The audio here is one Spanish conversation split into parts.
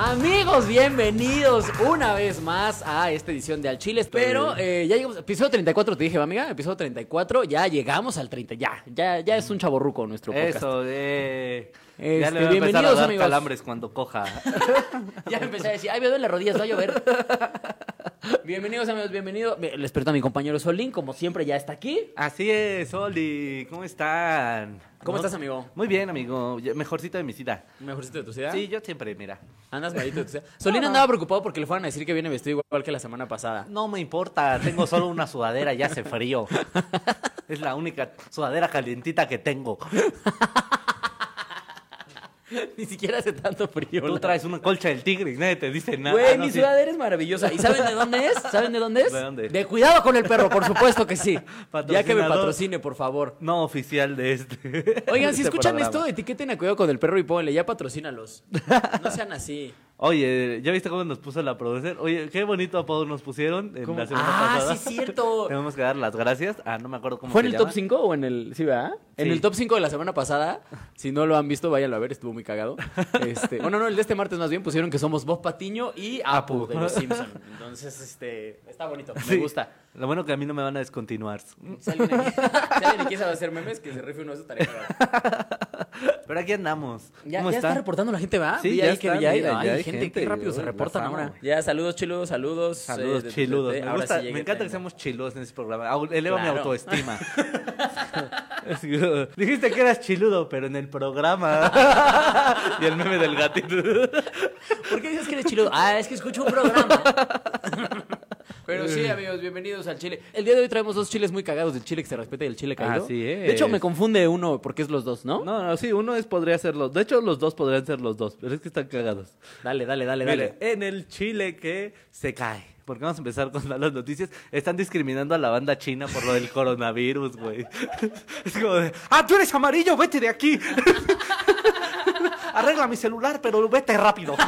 Amigos, bienvenidos una vez más a esta edición de Al Chile. Pero eh, ya llegamos, episodio 34, te dije, ¿va, amiga, episodio 34, ya llegamos al 30, ya, ya, ya es un chaborruco nuestro podcast. Eso, eh. Este, ya le voy a empezar bienvenidos, a dar amigos. calambres cuando coja. Ya empecé a decir, ay, me duele las rodillas, va a llover. bienvenidos, amigos, bienvenidos. Bien, Les presento a mi compañero Solín, como siempre, ya está aquí. Así es, Oli. ¿Cómo están? ¿Cómo ¿No? estás, amigo? Muy bien, amigo. Mejorcito de mi cita. ¿Mejorcito de tu ciudad? Sí, yo siempre, mira. ¿Andas malito de tu ciudad? Solín andaba preocupado porque le fueran a decir que viene vestido igual que la semana pasada. No me importa, tengo solo una sudadera, ya hace frío. Es la única sudadera calientita que tengo. Ni siquiera hace tanto frío. Tú la- traes una colcha del tigre y nadie te dice nada. Güey, Ah, no, mi sí. sudadera es maravillosa. ¿Y saben de dónde es? ¿Saben de dónde es? ¿De dónde? Cuidado con el perro, por supuesto que sí. Ya que me Patrocinador. patrocine, por favor. No oficial de este. Oigan, si este escuchan esto, etiqueten a cuidado con el perro y pónganle, ya patrocínalos. No sean así. Oye, ¿ya viste cómo nos puso la producer? Oye, qué bonito apodo nos pusieron en ¿Cómo? la semana Ah, pasada. sí, cierto. Tenemos que dar las gracias. Ah, no me acuerdo cómo ¿Fue en se el llama. top 5 o en el. Sí, ¿verdad? En el top 5 de la semana pasada. Si no lo han visto, váyanlo a ver, estuvo muy cagado. Este, bueno, no, el de este martes más bien pusieron que somos Bob Patiño y Apu, Apu. de los Simpson. Entonces, este. Está bonito, me Sí. gusta. Lo bueno que a mí no me van a descontinuar. Si alguien aquí, si alguien aquí sabe hacer memes, que se rife uno de tareas. Pero aquí andamos. Ya, ¿Cómo ya está están? reportando la gente, ¿va? Sí, ya ahí que está, Ay, ya hay gente, gente, qué rápido se reportan ahora. Ya, saludos, chiludos, saludos. Saludos, eh, de- de- chiludos. me ahora gusta, sí me encanta que seamos chiludos en este programa. Eleva mi Claro. autoestima. Así, Dijiste que eras chiludo, pero en el programa. y el meme del gatito. ¿Por qué dices que eres chiludo? Ah, es que escucho un programa. Pero sí, amigos, bienvenidos al Chile. El día de hoy traemos dos chiles muy cagados, el chile que se respeta y el chile caído. Así es. De hecho, me confunde uno porque es los dos, ¿no? No, no, sí, uno es podría ser los. De hecho, los dos podrían ser los dos, pero es que están cagados. Dale, dale, dale, Mire, dale. en el Chile que se cae. Porque vamos a empezar con las noticias. Están discriminando a la banda china por lo del coronavirus, güey. Es como de, ah, tú eres amarillo, vete de aquí. Arregla mi celular, pero vete rápido.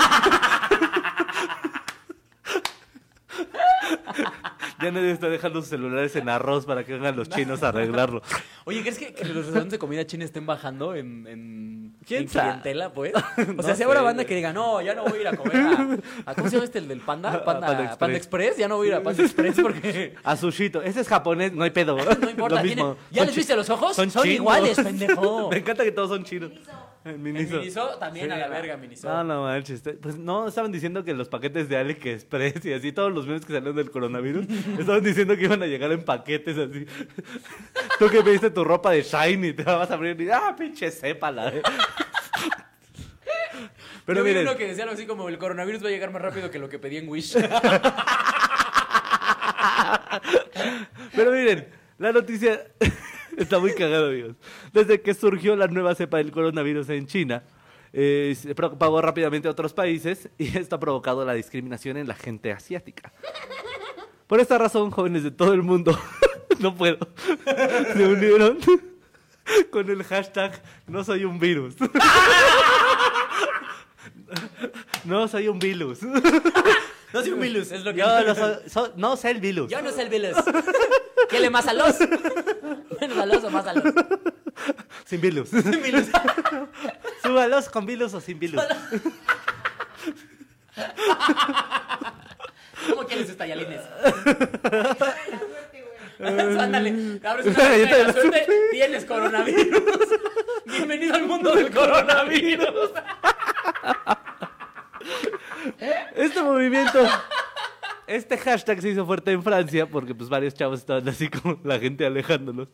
ya nadie está dejando sus celulares en arroz para que vengan los chinos a arreglarlo. Oye, ¿crees que, que los restaurantes de comida china estén bajando en, en, ¿Quién en clientela, pues? O No sea, si habrá banda que diga, no, ya no voy a ir a comer a... a- ¿Cómo se llama este, el del Panda? Panda, Panda Express. Panda Express. Ya no voy a ir a Panda Express porque... A Sushito. Ese es japonés, no hay pedo. No importa, Lo mismo. ¿ya Son les viste los ojos? Son chinos. iguales, pendejo. Me encanta que todos son chinos. El El Miniso. Miniso también Sí, a la no. verga, Miniso. No, no manches. Pues no, estaban diciendo que los paquetes de Alec Express y así, todos los memes que salieron del coronavirus, estaban diciendo que iban a llegar en paquetes así. Tú que pediste tu ropa de Shiny, te la vas a abrir y, ah, pinche sépala. eh". Pero Yo vi miren, uno que decía algo así como el coronavirus va a llegar más rápido que lo que pedí en Wish. pero miren, la noticia está muy cagada, amigos. Desde que surgió la nueva cepa del coronavirus en China, eh, se propagó rápidamente a otros países y esto ha provocado la discriminación en la gente asiática. Por esta razón, jóvenes de todo el mundo, no puedo, se unieron con el hashtag no soy un virus. No soy un virus. No soy un virus, es lo que... Yo no soy, so- no soy el virus. Yo no soy el virus. ¿Qué le más a los? Menos a los o más a los. Sin virus. Virus. Súbalos con virus o sin virus. ¿Cómo quieres sus tallalines? Ándale, abres una de la suerte, tienes coronavirus. Bienvenido al mundo del coronavirus. Este movimiento, este hashtag se hizo fuerte en Francia porque pues varios chavos estaban así como la gente alejándolos.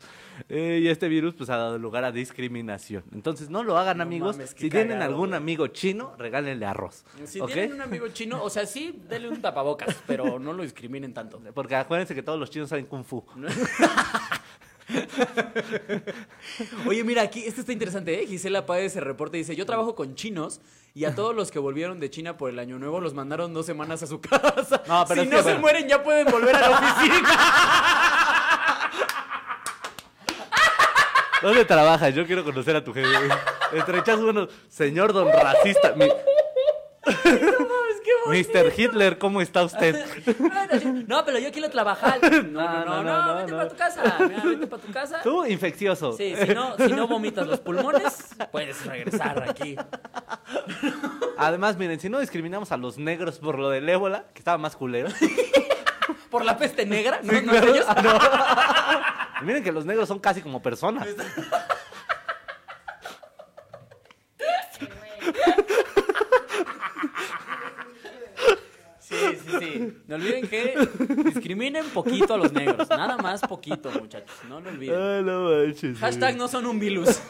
Eh, y este virus pues ha dado lugar a discriminación. Entonces no lo hagan No amigos. mames, si tienen cagado, algún güey. amigo chino, regálenle arroz. Si ¿ok? tienen un amigo chino, o sea, sí, denle un tapabocas, pero no lo discriminen tanto. Porque acuérdense que todos los chinos saben kung fu. Oye, mira, aquí, esto está interesante, ¿eh? Gisela Páez se reporta y dice, yo trabajo con chinos y a todos los que volvieron de China por el año nuevo los mandaron dos semanas a su casa. No, pero si es no que, se bueno. mueren ya pueden volver a la oficina. ¿Dónde trabajas? Yo quiero conocer a tu jefe. Estrechas bueno, señor don racista. Mi- No. Mr. Hitler, ¿cómo está usted? No, pero yo quiero trabajar. No, no, no, no, no, no, vete no. para tu casa. Mira, vete para tu casa. Tú, infeccioso. Sí, si no, si no vomitas los pulmones, puedes regresar aquí. Además, miren, si no discriminamos a los negros por lo del ébola, que estaba más culero. Por la peste negra, ¿no? Sí, ¿No ellos? Y miren que los negros son casi como personas. Sí, sí, sí. No olviden que discriminen poquito a los negros. Nada más poquito, muchachos. No lo olviden. Ay, no manches. Hashtag no son un virus.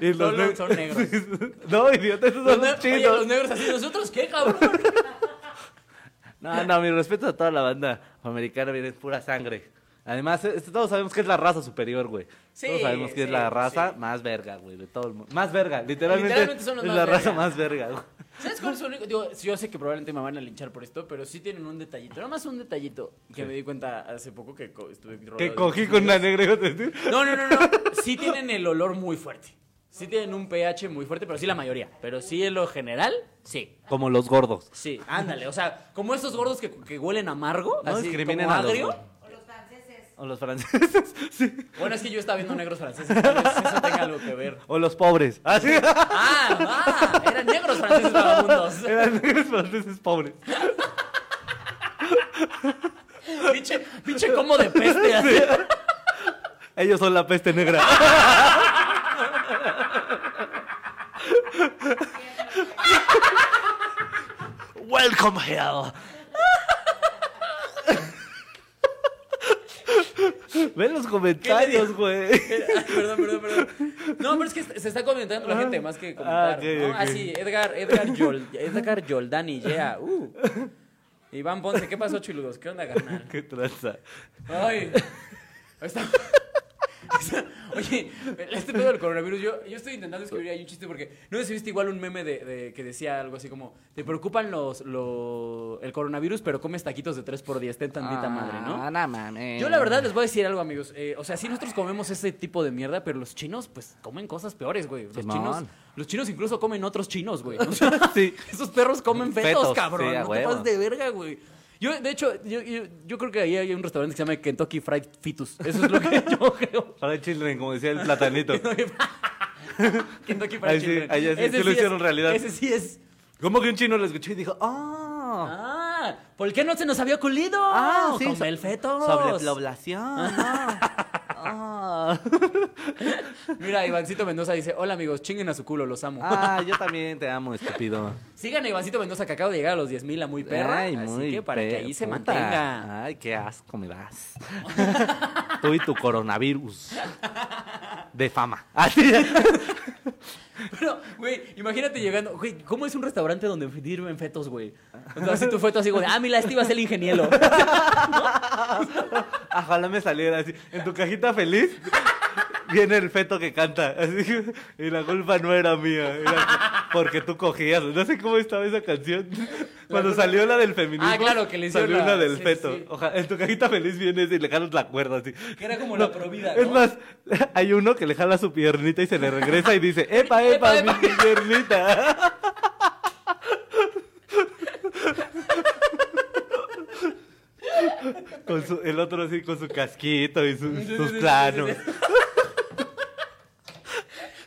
Y los Solo ne- son negros. No, idiota, esos Los son los Oye, chinos. los negros así, ¿nosotros qué, cabrón? No, no, mi respeto a toda la banda americana, viene pura sangre. Además, todos sabemos que es la raza superior, güey. Sí, todos sabemos que es la raza sí. más verga, güey, de todo el mundo. Más verga, literalmente, Literalmente son los es más la raza más verga, güey. ¿Sabes cuál es el único? Digo, yo sé que probablemente me van a linchar por esto, pero sí tienen un detallito. Nada más un detallito que me di cuenta hace poco que co- estuve Que cogí con una negra. No, no, no, no. Sí tienen el olor muy fuerte. Sí tienen un pH muy fuerte, pero sí la mayoría. Pero sí en lo general, sí. Como los gordos. Sí, ándale. O sea, como esos gordos que, que huelen amargo, No así discriminen como a los agrio. O los franceses. sí. Bueno, es que yo estaba viendo negros franceses. Eso tenga algo que ver. O los pobres. Así. Ah, ah, eran negros franceses vagabundos. Eran negros franceses pobres. Pinche, pinche como de peste así. Ellos son la peste negra. Welcome hell. Ven los comentarios, güey. Ah, perdón, perdón, perdón. No, pero es que se está comentando la gente más que comentar. Ah, ok, ¿no? ok. Ah, sí, Edgar, Edgar, Yol, Edgar Yoldani, yeah. Uh. Iván Ponce, ¿qué pasó, chiludos? ¿Qué onda, carnal? Qué tranza. Ay. Está... Oye, este pedo del coronavirus, yo, yo estoy intentando escribir ahí un chiste porque no sé si viste igual un meme de, de- que decía algo así como, te preocupan los, lo- el coronavirus, pero comes taquitos de 3 por 10, ten tantita madre, ¿no? Ah, no mames. Yo la verdad les voy a decir algo, amigos. Eh, o sea, sí nosotros comemos ese tipo de mierda, pero los chinos, pues, comen cosas peores, güey. Los Simón. chinos, los chinos incluso comen otros chinos, güey. O sea, Sí. esos perros comen fetos, Fetos, cabrón. sí, no te de verga, güey. Yo, de hecho, yo, yo, yo creo que ahí hay un restaurante que se llama Kentucky Fried Fetus. Eso es lo que yo creo. Para children, como decía el platanito. Kentucky Fried Ahí sí, Children. ahí sí, Ese sí lo es- hicieron realidad. Ese sí es. Como que un chino lo escuchó y dijo, ¡ah! Ah, ¿por qué no se nos había ocurrido? Ah, sí, Con el feto. Sobrepoblación. Ah. Mira, Ivancito Mendoza dice, hola amigos, chinguen a su culo, los amo. Ah, yo también te amo, estúpido. Sigan a Ivancito Mendoza que acaba de llegar a los 10.000 a muy perra. Ay, así muy que para que ahí se mantenga. Ay, qué asco me das. Tú y tu coronavirus. De fama. Pero, güey, imagínate llegando. Güey, ¿cómo es un restaurante donde sirven fetos, güey? O sea, así tu feto así, güey, ah, mira, este iba a ser el ingeniero. Ojalá me saliera así. En tu cajita feliz viene el feto que canta. Así, y la culpa no era mía. Era porque tú cogías. No sé cómo estaba esa canción. Cuando salió la del feminismo. Ah, claro, que le Salió la- una del sí, feto. sí. Ojalá, en tu cajita feliz viene ese y le jalas la cuerda así. Que era como la provida, Es más, hay uno que le jala su piernita y se le regresa y dice, ¡Epa, epa, Epa, mi piernita! Con su- el otro así con su casquito y sus, planos.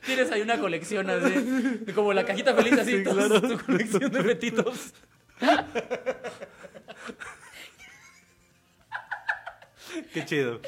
Tienes ahí una colección así, como la cajita feliz, así, Sí, claro. tu colección de fetitos. Qué chido.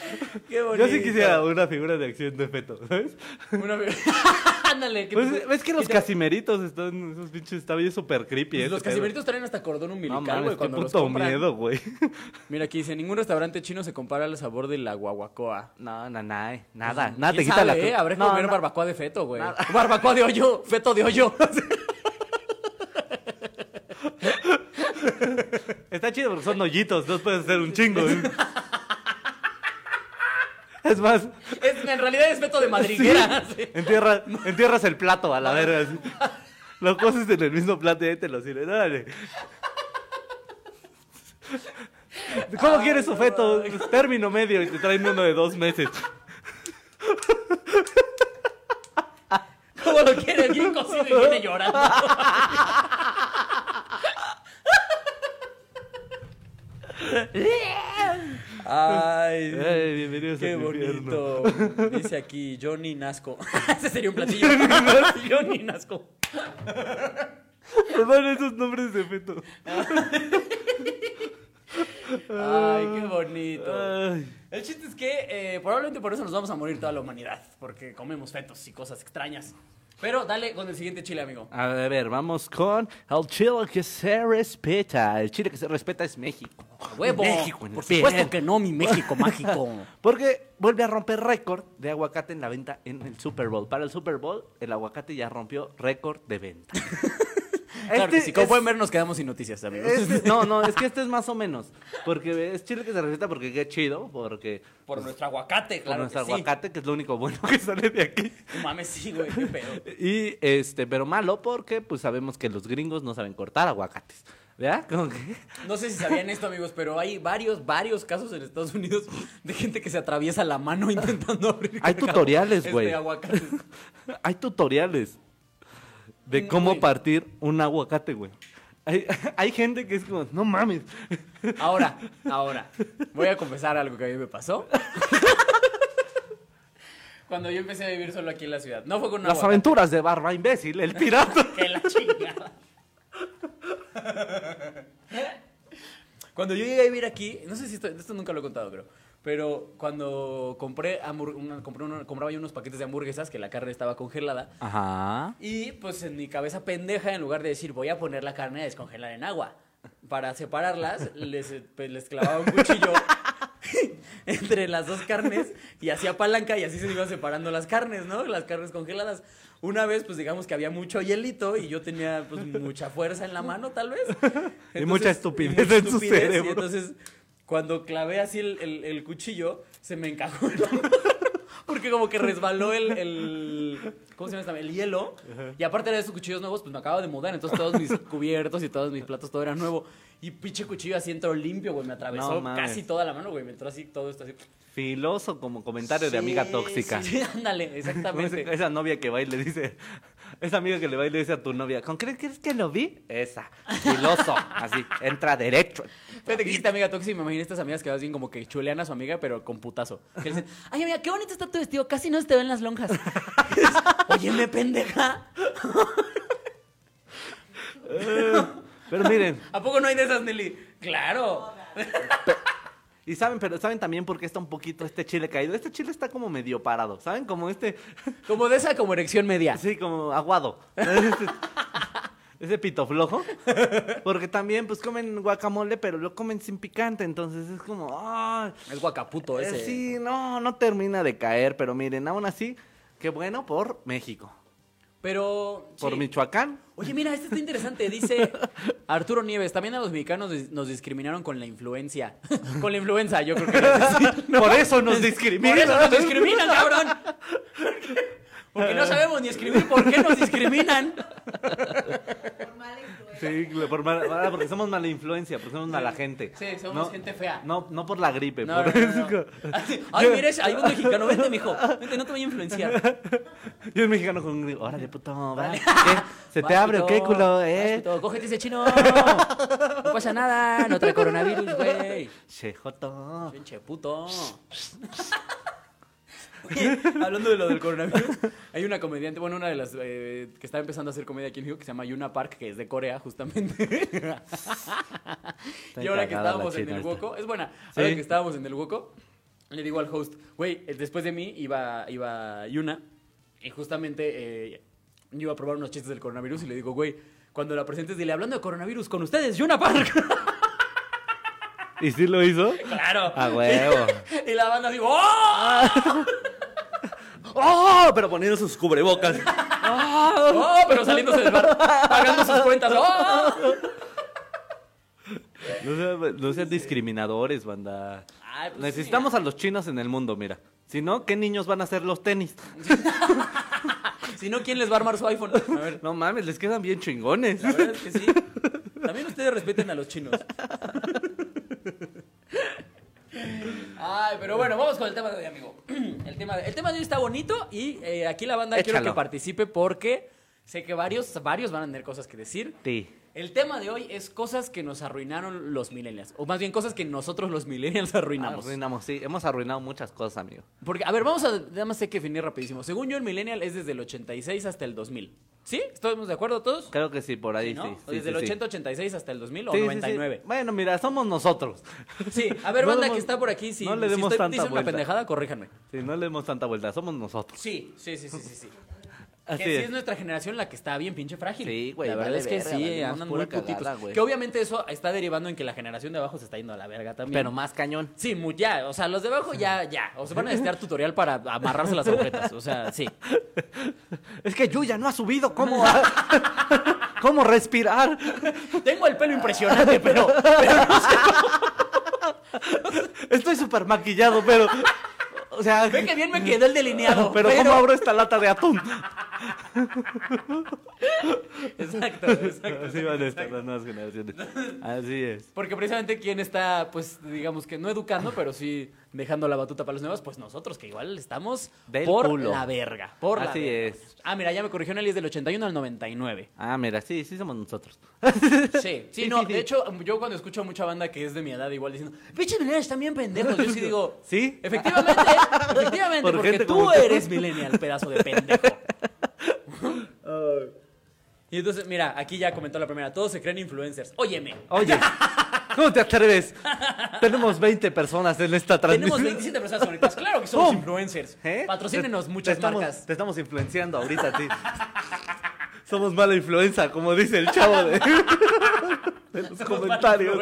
Qué bonito. Yo sí quisiera una figura de acción de feto, ¿sabes? Una... Ándale. que Pues, te- ves que los te- casimeritos están, esos pinches, está bien súper creepy. Los ese pedo. casimiritos traen hasta cordón No umbilical, mames, güey, qué cuando los puto compran. miedo, güey. Mira, aquí dice, ningún restaurante chino se compara al sabor de la guaguacoa. No, no, nada, nada, nada te ¿Quién quita sabe, la... eh? Habrá que No, comer no. barbacoa de feto, güey. Nada. Barbacoa de hoyo, feto de hoyo. Está chido porque son hoyitos, no puedes hacer un chingo. ¿eh? Es más. En realidad es feto de madriguera. Sí. Entierra, entierras el plato a la verga. Así. Lo coces en el mismo plato y te lo sirven. Dale. ¿Cómo quieres su feto? Término medio y te traen uno de dos meses. ¿Cómo lo quiere? Bien cocido y viene llorando. Ay, Ay, bienvenidos qué bonito. Dice aquí Johnny Nasco. Ese sería un platillo. Johnny Nasco. Perdón esos nombres de feto. Ay, qué bonito. Ay. El chiste es que eh, probablemente por eso nos vamos a morir toda la humanidad, porque comemos fetos y cosas extrañas. Pero dale con el siguiente chile, amigo. A ver, vamos con el chile que se respeta. El chile que se respeta es México. Huevo. México, en el por supuesto bien. que no, mi México mágico. Porque vuelve a romper récord de aguacate en la venta en el Super Bowl. Para el Super Bowl, el aguacate ya rompió récord de venta. Claro que Este sí, como es- pueden ver, nos quedamos sin noticias, amigos. este- no, no, es que este es más o menos. Porque es chile que se respeta porque qué chido. Porque Por nuestro aguacate, por claro nuestro que sí. aguacate, que es lo único bueno que sale de aquí. No mames, sí, güey, qué pedo. Y este, pero malo porque pues sabemos que los gringos no saben cortar aguacates. Que- No sé si sabían esto, amigos, pero hay varios, varios casos en Estados Unidos de gente que se atraviesa la mano intentando abrir. Hay tutoriales, este güey. aguacate. Hay tutoriales de cómo güey. partir un aguacate, güey. Hay, hay gente que es como, no mames. Ahora, ahora, voy a confesar algo que a mí me pasó. Cuando yo empecé a vivir solo aquí en la ciudad. No fue con un Las aguacate, aventuras de Barba Imbécil, el pirata. que la chingada. Cuando yo llegué a vivir aquí, no sé si esto, esto nunca lo he contado, creo. Pero cuando compré, una- compré una- compraba yo unos paquetes de hamburguesas que la carne estaba congelada. Ajá. Y pues en mi cabeza pendeja, en lugar de decir voy a poner la carne a descongelar en agua, para separarlas, les, pues, les clavaba un cuchillo entre las dos carnes y hacía palanca y así se iban separando las carnes, ¿no? Las carnes congeladas. Una vez, pues digamos que había mucho hielito y yo tenía pues mucha fuerza en la mano, tal vez. Y mucha estupidez mucha en su estupidez, cerebro. Y entonces, cuando clavé así el, el- el cuchillo, se me encajó. mano. Porque como que resbaló el, el- ¿cómo se llama esta? El hielo. Y aparte de esos cuchillos nuevos, pues me acabo de mudar. Entonces todos mis cubiertos y todos mis platos, todo era nuevo. Y pinche cuchillo así entró limpio, güey. Me atravesó No casi toda la mano, güey. Me entró así, todo esto así. Filoso como comentario de amiga tóxica. Sí, sí, ándale, exactamente. esa novia que va y le dice, esa amiga que le va y le dice a tu novia, ¿con qué crees que lo vi? Esa, filoso, así, entra derecho. Fíjate que dijiste amiga tóxica, me imaginé estas amigas que más bien como que chulean a su amiga, pero con putazo. Que le dicen, ay amiga, qué bonito está tu vestido, casi no se te ven las lonjas. Oye, me pendeja. Pero miren, ¿A poco no hay de esas, Nelly? Claro. Y saben, pero saben también por qué está un poquito este chile caído. Este chile está como medio parado, ¿saben? Como este, Como de esa como erección media. así como aguado. Ese, ese pito flojo. Porque también pues comen guacamole, pero lo comen sin picante, entonces es como, ah, Es guacaputo eh, ese. sí, no, no termina de caer, pero miren, aún así, qué bueno por México. Pero. Por sí. Michoacán, Oye, mira, este está interesante. Dice Arturo Nieves. También a los mexicanos nos discriminaron con la influencia. con la influenza, yo creo que. Por eso nos discriminan. Por eso nos discriminan, cabrón. Porque no sabemos ni escribir. ¿Por qué nos discriminan? Por mala influencia. Sí, por mala- ah, porque somos mala influencia, porque somos mala gente. Sí, somos gente fea. No, no por la gripe. No, por no, no, no. Ay, mira, ese- hay un mexicano. Vente, mijo. Vente, no te voy a influenciar. Yo un mexicano con un gripe. Órale, puto, va. Vale. ¿Qué? ¿Se te abre o puto. qué, culo, Vas, eh? puto. Cógete ese chino. No pasa nada. No trae coronavirus, güey. Che, joto. Pinche puto. Oye, hablando de lo del coronavirus, hay una comediante, bueno, una de las eh, que está empezando a hacer comedia aquí en México que se llama Yuna Park, que es de Corea, justamente. y ahora que estábamos en el. Woco, es buena, Sí. ahora que estábamos en el Woco, le digo al host, güey, eh, después de mí iba, iba Yuna, y justamente eh, yo iba a probar unos chistes del coronavirus y le digo, güey, cuando la presentes, dile, hablando de coronavirus, con ustedes, Yuna Park. ¿Y sí lo hizo? claro. A huevo. Y la banda digo, ¡oh! ¡Oh! Pero poniendo sus cubrebocas. ¡Oh! Pero saliéndose del bar, pagando sus cuentas. ¡Oh! No sean, no sean discriminadores, banda. Ay, pues Necesitamos a los chinos en el mundo, mira. Si no, ¿qué niños van a hacer los tenis? Si no, ¿quién les va a armar su iPhone? A ver, No mames, les quedan bien chingones. la verdad es que sí. También ustedes respeten a los chinos. Ay, pero bueno, vamos con el tema de hoy, amigo. El tema de, el tema de hoy está bonito y eh, aquí la banda quiero que participe porque sé que varios, varios van a tener cosas que decir. Sí. El tema de hoy es cosas que nos arruinaron los millennials. O más bien cosas que nosotros los millennials arruinamos. Arruinamos, sí. Hemos arruinado muchas cosas, amigo. Porque, a ver, vamos a. Nada más hay que definir rapidísimo. Según yo, el millennial es desde el 86 hasta el 2000. ¿Sí? ¿Estamos de acuerdo todos? Creo que sí, por ahí ¿no? sí. Sí, desde sí, el sí. 80-86 hasta el 2000 o Sí, sí, sí. 99. Bueno, mira, somos nosotros. Sí, a ver, No banda demos- que está por aquí, si, no le si demos estoy tanta diciendo una vuelta. pendejada, corríjanme. Sí, no le demos tanta vuelta, somos nosotros. Sí, sí, sí, sí, sí. Así que sí es. es nuestra generación la que está bien pinche frágil. Sí, güey, La verdad es que verga, sí, andan muy putitos. cagada, que obviamente eso está derivando en que la generación de abajo se está yendo a la verga también. Pero más cañón. Sí, mu- ya, o sea, los de abajo ya, ya. O se van a necesitar tutorial para amarrarse las agujetas. O sea, sí. Es que Yuya no ha subido. ¿Cómo, ¿Cómo respirar? Tengo el pelo impresionante, pero, pero no sé. Estoy súper maquillado, pero. O sea. Ve que bien me quedó el delineado. Pero, ¿cómo abro esta lata de atún? Exacto, exacto. Así van a estar las nuevas generaciones. Así es. Porque precisamente quien está, pues, digamos que no educando, pero sí dejando la batuta para los nuevos, pues nosotros, que igual estamos Del por culo. la verga. Por la Así verga. es. Ah, mira, ya me corrigió Nelly, es del 81 al 99. Ah, mira, sí, sí somos nosotros. Sí, sí, Sí, no, sí, de hecho, yo cuando escucho a mucha banda que es de mi edad, igual diciendo, pinches millennials están bien pendejos, yo sí digo, ¿Sí? efectivamente, efectivamente, Por porque tú. eres millennial, pedazo de pendejo. Y entonces, mira, aquí ya comentó la primera, todos se creen influencers. Óyeme, Oye, ¿cómo te atreves? Tenemos 20 personas en esta tenemos transmisión. 27 personas conectadas, claro que somos ¡Pum! influencers. ¿Eh? Patrocínenos muchas te estamos- marcas. Te estamos influenciando ahorita a ti. Somos mala influencia, como dice el chavo de, de los Somos comentarios.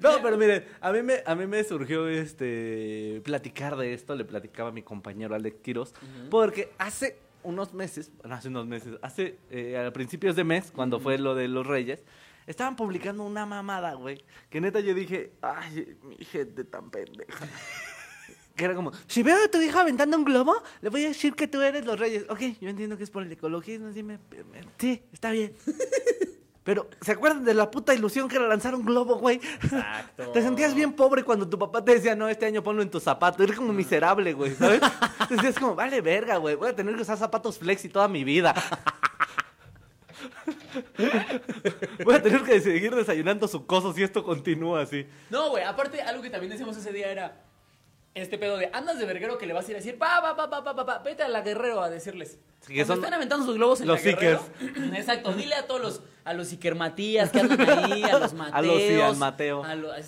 No, pero miren, a mí me, a mí me surgió este platicar de esto, le platicaba a mi compañero Alex Quiroz, porque hace unos meses, bueno, hace unos meses, hace eh, a principios de mes, cuando fue lo de los Reyes, estaban publicando una mamada, güey, que neta yo dije, ay, mi gente tan pendeja. Que era como, si veo a tu hija aventando un globo, le voy a decir que tú eres los reyes. Ok, yo entiendo que es por el ecologismo, sí, me- me- sí, está bien. Pero, ¿se acuerdan de la puta ilusión que era lanzar un globo, güey? Exacto. Te sentías bien pobre cuando tu papá te decía, no, este año ponlo en tu zapato. Eres como miserable, güey, ¿sabes? Te decías como, vale verga, güey, voy a tener que usar zapatos flexi toda mi vida. Voy a tener que seguir desayunando sucosos si esto continúa así. No, güey, aparte, algo que también decíamos ese día era este pedo de andas de verguero que le vas a ir a decir, pa, pa, pa, pa, pa, pa, pa, vete a la guerrero a decirles. Sí, que son están aventando sus globos en los la Guerrero. Exacto, dile a todos los, a los Iker Matías que andan ahí, a los Mateos. A los sí, al Mateo.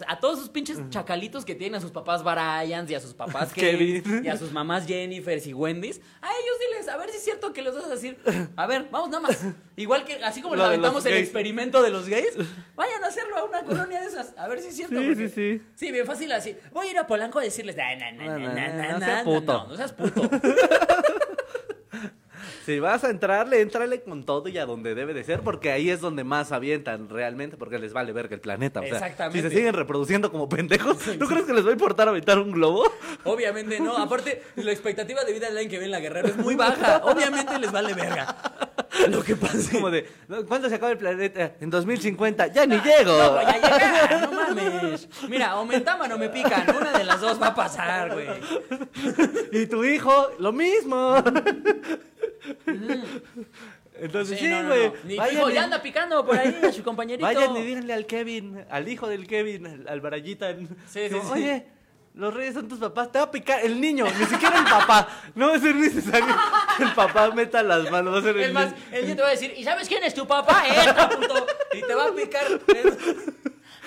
A, todos esos pinches chacalitos que tienen a sus papás Bryans y a sus papás Kevin. Y a sus mamás Jennifers y Wendy's. A ellos diles, a ver si es cierto que les vas a decir. A ver, vamos nada más. Igual que, así como Lo le de los aventamos el gays. experimento de los gays, vayan a hacerlo a una colonia de esas. A ver si es cierto. Sí, porque- sí, sí. Sí, bien fácil así. Voy a ir a Polanco a decirles, "Na, na, na, No, na, no, na, no, na, no na, seas puto". No, no seas puto. Si vas a entrarle, entrale con todo y a donde debe de ser, porque ahí es donde más avientan realmente, porque les vale verga el planeta. O sea, Exactamente. si se siguen reproduciendo como pendejos, ¿tú crees que les va a importar aventar un globo? Obviamente no. Aparte, la expectativa de vida del alguien que ve en la guerrera es muy baja. Obviamente les vale verga. Lo que pasa Como de, ¿cuándo se acaba el planeta? En 2050. ¡Ya ni llego! No voy a llegar, no mames. Mira, o me o me pican. Una de las dos va a pasar, güey. Y tu hijo, lo mismo. Entonces, sí, no, no, güey. no. Vayan hijo y- ya anda picando por ahí a su compañerito. Vayan y díganle al Kevin, al hijo del Kevin, al, al Barayita. Sí, sí, como, sí. Oye, los reyes son tus papás, te va a picar el niño, ni siquiera el papá. No va a ser necesario el papá meta las manos, va a ser el Es más, niño. el niño te va a decir, ¿y sabes quién es tu papá? Esta, puto. Y te va a picar.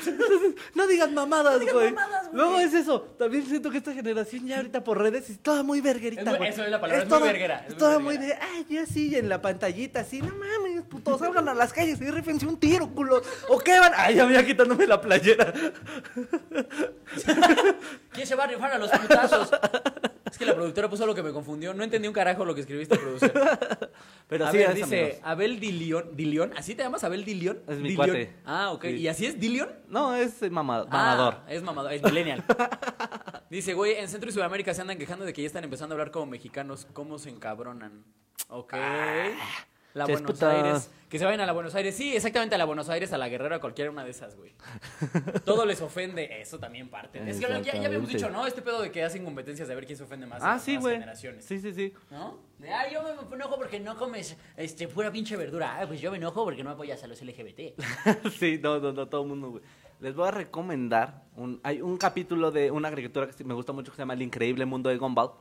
Entonces, no digas mamadas, digas güey. mamadas, güey. Luego es eso. También siento que esta generación ya ahorita por redes es toda muy verguerita, Es muy- eso es la palabra, es muy toda- verguera, es muy toda muy de, ay, yo sí, en la pantallita, así, no mames, putos, salgan a las calles y rífense un tiro, culo. ¿O qué van? Ay, ya me iba quitándome la playera. ¿Quién se va a rifar a los putazos? Es que la productora puso algo que me confundió. No entendí un carajo lo que escribiste, producer. Pero a sí, ver, es, dice amigos. Abel Dilión. ¿Dilión? ¿Así te llamas Abel Dilión? Es mi Dilión. cuate. Ah, ok. Sí. ¿Y así es Dilión? No, es eh, mama- mamador. Ah, es mamador, es millennial. Dice, güey, en Centro y Sudamérica se andan quejando de que ya están empezando a hablar como mexicanos. ¿Cómo se encabronan? Ok. La Buenos puta. Aires. Que se vayan a la Buenos Aires. Sí, exactamente a la Buenos Aires, a la Guerrero, a cualquiera una de esas, güey. Todo les ofende. Eso también parte. Es que ya, ya habíamos dicho, ¿no? Este pedo de que hacen competencias de ver quién se ofende más. Ah, sí, güey. generaciones. Sí, sí, sí. ¿No? De, ah, yo me enojo porque no comes este, pura pinche verdura. Ah, pues yo me enojo porque no apoyas a los LGBT. sí, no, no, no, todo el mundo, güey. Les voy a recomendar, un, hay un capítulo de una caricatura que me gusta mucho que se llama El Increíble Mundo de Gumball.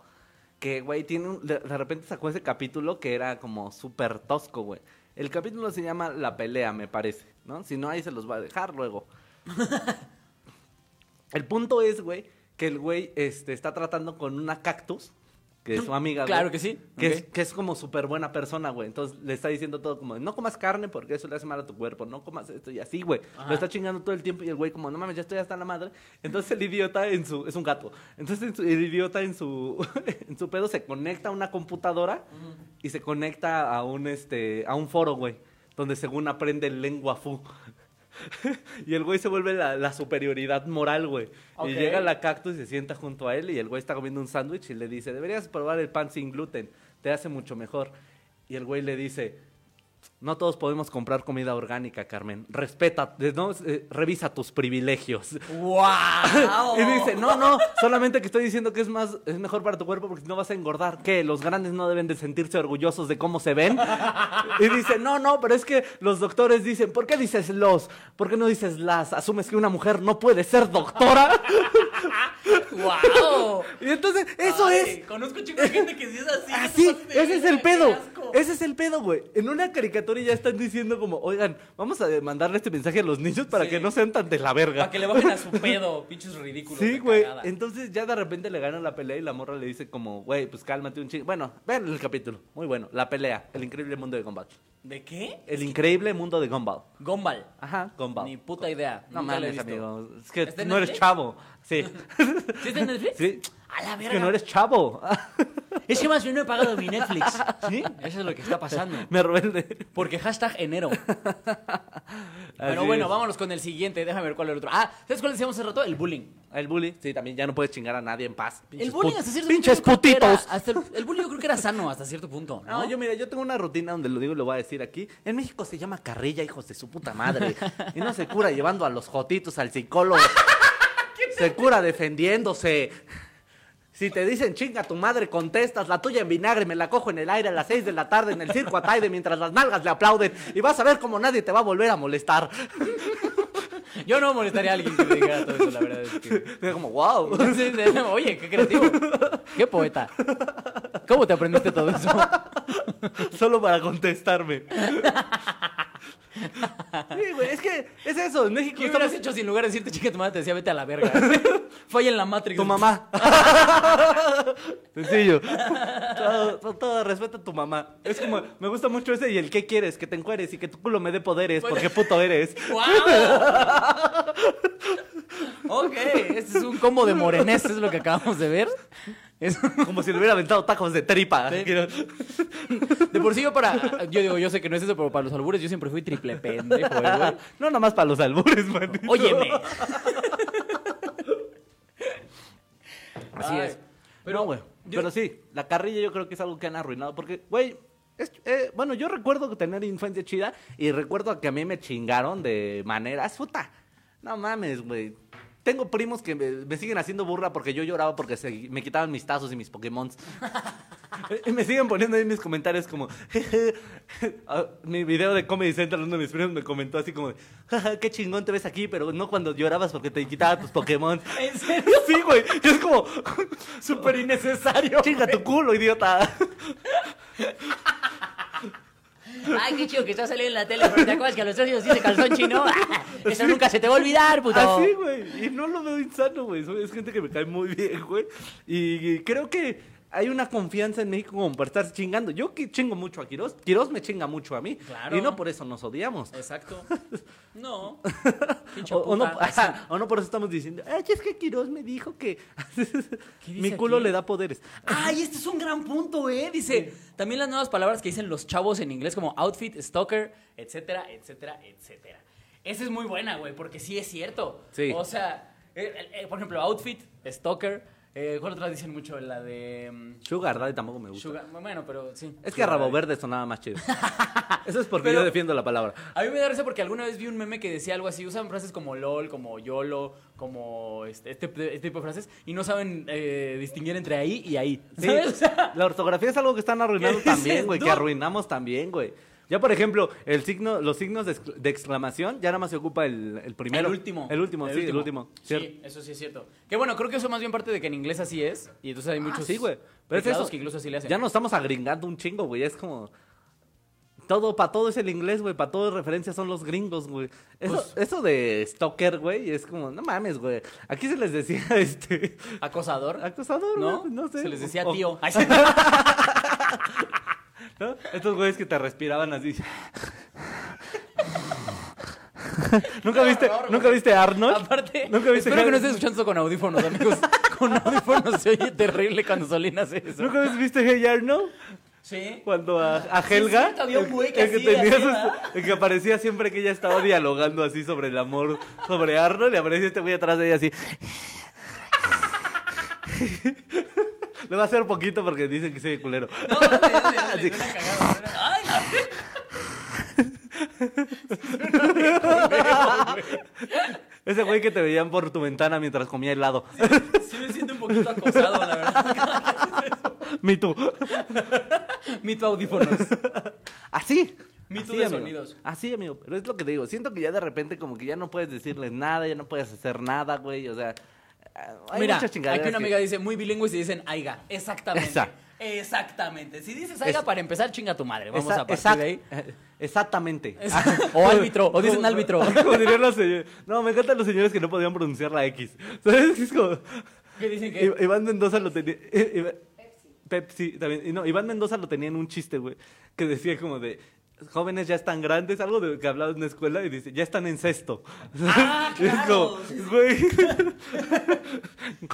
Que, güey, tiene un- de, de repente sacó ese capítulo que era como súper tosco, güey. El capítulo se llama La Pelea, me parece, ¿no? Si no, ahí se los va a dejar luego. el punto es, güey, que el güey este, está tratando con una cactus, que es su amiga, güey. Claro que sí, Que, es, que es como súper buena persona, güey. Entonces le está diciendo todo como, no comas carne porque eso le hace mal a tu cuerpo, no comas esto y así, güey. Lo está chingando todo el tiempo y el güey como, no mames, ya estoy hasta la madre. Entonces el idiota en su, es un gato. Entonces el idiota en su, en su pedo se conecta a una computadora y se conecta a un, este, a un foro, güey, donde según aprende lengua fu. y el güey se vuelve la, la superioridad moral, güey. Y llega la cactus y se sienta junto a él y el güey está comiendo un sándwich y le dice, deberías probar el pan sin gluten, te hace mucho mejor. Y el güey le dice, no todos podemos comprar comida orgánica, Carmen. Respeta, eh, no, Eh, revisa tus privilegios. ¡Wow! Y dice, no, no, solamente que estoy diciendo que es más, es mejor para tu cuerpo porque si no vas a engordar. ¿Qué? ¿Los grandes no deben de sentirse orgullosos de cómo se ven? Y dice, no, no, pero es que los doctores dicen, ¿por qué dices los? ¿Por qué no dices las? ¿Asumes que una mujer no puede ser doctora? ¡Wow! Y entonces, eso Ay, es. Conozco chicos de gente que sí es así. Así, de ese es el pedo. Ese es el pedo, güey. En una caricatura ya están diciendo como, oigan, vamos a mandarle este mensaje a los niños para Sí. que no sean tan de la verga. Para que le bajen a su pedo, pinches ridículos. Sí, güey. Entonces ya de repente le ganan la pelea y la morra le dice como, güey, pues cálmate un chingo. Bueno, vean el capítulo. Muy bueno. La pelea. El increíble mundo de Gumball. ¿De qué? El increíble mundo de Gumball. Gombal. Ajá, Gumball. Ni puta idea. No mames, amigo. Es que ¿Está en no eres chavo. Sí. ¿Sí está en Netflix? sí. A la verga. que no eres chavo. Es que más bien no he pagado mi Netflix. ¿Sí? Eso es lo que está pasando. Me robé el de... Porque hashtag enero. Pero bueno, es. vámonos con el siguiente. Déjame ver cuál es el otro. Ah, ¿sabes cuál decíamos hace rato? El bullying. El bully, sí, también ya no puedes chingar a nadie en paz. El Pinches bullying hasta cierto Pinches punto. era- putitos. hasta el, el bullying yo creo que era sano hasta cierto punto. ¿no? No, yo mira, yo tengo una rutina donde lo digo y lo voy a decir aquí. En México se llama carrilla, hijos de su puta madre. y no se cura llevando a los jotitos al psicólogo. Se cura defendiéndose. Si te dicen chinga tu madre, contestas la tuya en vinagre, me la cojo en el aire a las 6 de la tarde en el circo Ataide mientras las nalgas le aplauden y vas a ver cómo nadie te va a volver a molestar. Yo no molestaría a alguien que me dijera todo eso, la verdad es que. Como, wow. Oye, qué creativo. Qué poeta. ¿Cómo te aprendiste todo eso? Solo para contestarme. Sí, güey, es que es eso, en México ¿Qué hubieras hecho si en lugar de decirte chica tu madre te decía vete a la verga? Falla en la Matrix. Tu mamá. Sencillo. Todo, todo, todo, respeta a tu mamá. Es como, me gusta mucho ese y el qué quieres, que te encueres y que tu culo me dé poderes, Pues- porque puto eres. ¡Guau! Ok, este es un combo de morenés, es lo que acabamos de ver. Es- Como si le hubiera aventado tacos de tripa. Sí. De por sí yo para... Yo digo, yo sé que no es eso, pero para los albures yo siempre fui triple pendejo, eh, güey. No, nada más para los albures, man. Óyeme. Así Ay, es. Pero, yo- Pero sí, la carrilla yo creo que es algo que han arruinado. Porque, güey, es- eh, bueno, yo recuerdo tener infancia chida y recuerdo que a mí me chingaron de maneras, puta. No mames, güey. Tengo primos que me, me siguen haciendo burla porque yo lloraba porque se- me quitaban mis tazos y mis Pokémon. y me siguen poniendo ahí mis comentarios como... Ah, mi video de Comedy Central, uno de mis primos me comentó así como... "Jaja, qué chingón te ves aquí, pero no cuando llorabas porque te quitaban tus Pokémon. ¿En serio? Sí, güey. Es como... Súper innecesario. Chinga tu culo, idiota. Ay, qué chido que está saliendo en la tele, pero te acuerdas que a los tres dice calzón chino. Eso nunca se te va a olvidar, puto. Así, güey. Y no lo veo insano, güey. Es gente que me cae muy bien, güey. Y creo que hay una confianza en México como para estar chingando. Yo que chingo mucho a Quiroz. Quiroz me chinga mucho a mí. Claro. Y no por eso nos odiamos. Exacto. No. O, o no, ajá, o no por eso estamos diciendo, ay, es que Quiroz me dijo que mi culo aquí? le da poderes. Ay, este es un gran punto, ¿eh? Dice, también las nuevas palabras que dicen los chavos en inglés como outfit, stalker, etcétera, etcétera, etcétera. Esa es muy buena, güey, porque sí es cierto. Sí. O sea, eh, eh, por ejemplo, outfit, stalker, Eh, ¿Cuál otra dicen mucho? La de. mm, Sugar Daddy tampoco me gusta. Sugar. Bueno, pero sí. Es que Sugar Rabo Daddy. Verde sonaba más chido. Eso es porque Pero- yo defiendo la palabra. A mí me da risa porque alguna vez vi un meme que decía algo así. Usan frases como LOL, como YOLO, como este, este, este tipo de frases. Y no saben eh, distinguir entre ahí y ahí. Sí, ¿Sabes? O sea, la ortografía es algo que están arruinando ¿Qué dices también, güey, que arruinamos también, güey. Ya, por ejemplo, el signo, los signos de, excla- de exclamación, ya nada más se ocupa el, el primero. El último. El último, sí, el último. Sí, eso sí es cierto. Que bueno, creo que eso más bien parte de que en inglés así es. Y entonces hay muchos. Ah, sí, güey. Pero es teclados eso. que incluso así le hacen. Ya nos estamos agringando un chingo, güey. Es como. Todo, para todo es el inglés, güey. Para todo referencias son los gringos, güey. Eso, Pues- eso de stalker, güey, es como, no mames, güey. Aquí se les decía, este. Acosador. Acosador, ¿No? güey, no sé. Se les decía O- tío. Ay, sí. ¿no? Estos güeyes que te respiraban así. ¿Nunca viste, horror, ¿nunca viste Arnold? Aparte, ¿Nunca viste espero que no estés escuchando con audífonos, amigos. Con audífonos se oye terrible cuando Solín hace eso. ¿Nunca viste Hey Arnold? Sí. Cuando a, a Sí, Helga, cierto, había un güey que el, el que aparecía siempre que ella estaba dialogando así sobre el amor, sobre Arnold, y aparecía este güey atrás de ella así. Le va a hacer poquito porque dicen que soy culero. No, dale, dale, dale, suena cagado, Ay, Ese güey que te veían por tu ventana mientras comía helado. no. Sí me siento un poquito acosado, la verdad. Me tú. Mito audífonos. Así. Mito Así, de amigo. sonidos. Así, amigo. Pero es lo que te digo. Siento que ya de repente como que ya no puedes decirles nada, ya no puedes hacer nada, güey. O sea, hay Mira, muchas chingaderas aquí una que- amiga dice muy bilingüe y se dicen aiga. Exactamente. Esa. Exactamente. Si dices aiga Es- para empezar, chinga tu madre. Vamos Esa- a partir exact- de ahí. eh, Exactamente. Es- o árbitro, o dicen árbitro. Como dirían los señores. No, me encantan los señores que no podían pronunciar la X. ¿Sabes? Es como... ¿Qué dicen que? I- Iván Mendoza lo tenía... eh, Iba- Pepsi también. Y no, Iván Mendoza lo tenía en un chiste, güey. Que decía como de... Jóvenes ya están grandes, algo de que hablaba en una escuela y dice, ya están en sexto. Ah, claro. como, güey.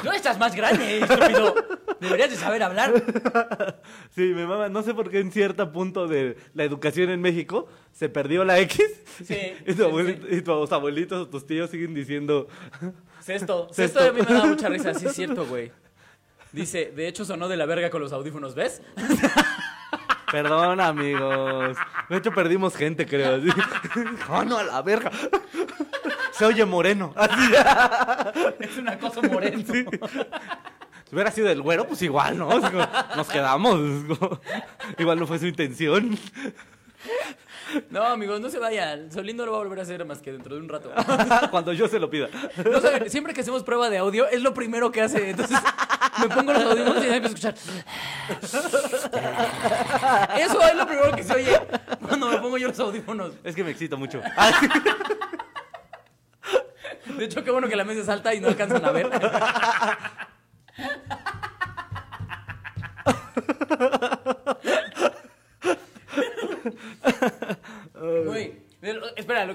No estás más grande, estúpido. Deberías de saber hablar. Sí, me mama. No sé por qué en cierto punto de la educación en México se perdió la X. Sí, Y, sí, tu abuelito- y tus abuelitos o tus tíos siguen diciendo. Sexto. Sexto. Sexto a mí me da mucha risa, sí es cierto, güey. Dice, de hecho sonó de la verga con los audífonos, ¿ves? Perdón, amigos. De hecho, perdimos gente, creo. así. ¡Oh, no, a la verga! Se oye moreno. Así. Es una cosa moreno. Si hubiera sido el güero, pues igual, ¿no? Nos quedamos. Igual no fue su intención. No, amigos, no se vayan. Solín no lo va a volver a hacer más que dentro de un rato. Cuando yo se lo pida. No saben, siempre que hacemos prueba de audio, es lo primero que hace. Entonces, me pongo los audífonos y empiezo a escuchar. Eso es lo primero que se oye cuando me pongo yo los audífonos. Es que me excito mucho. De hecho, qué bueno que la mesa es alta y no alcanzan a ver.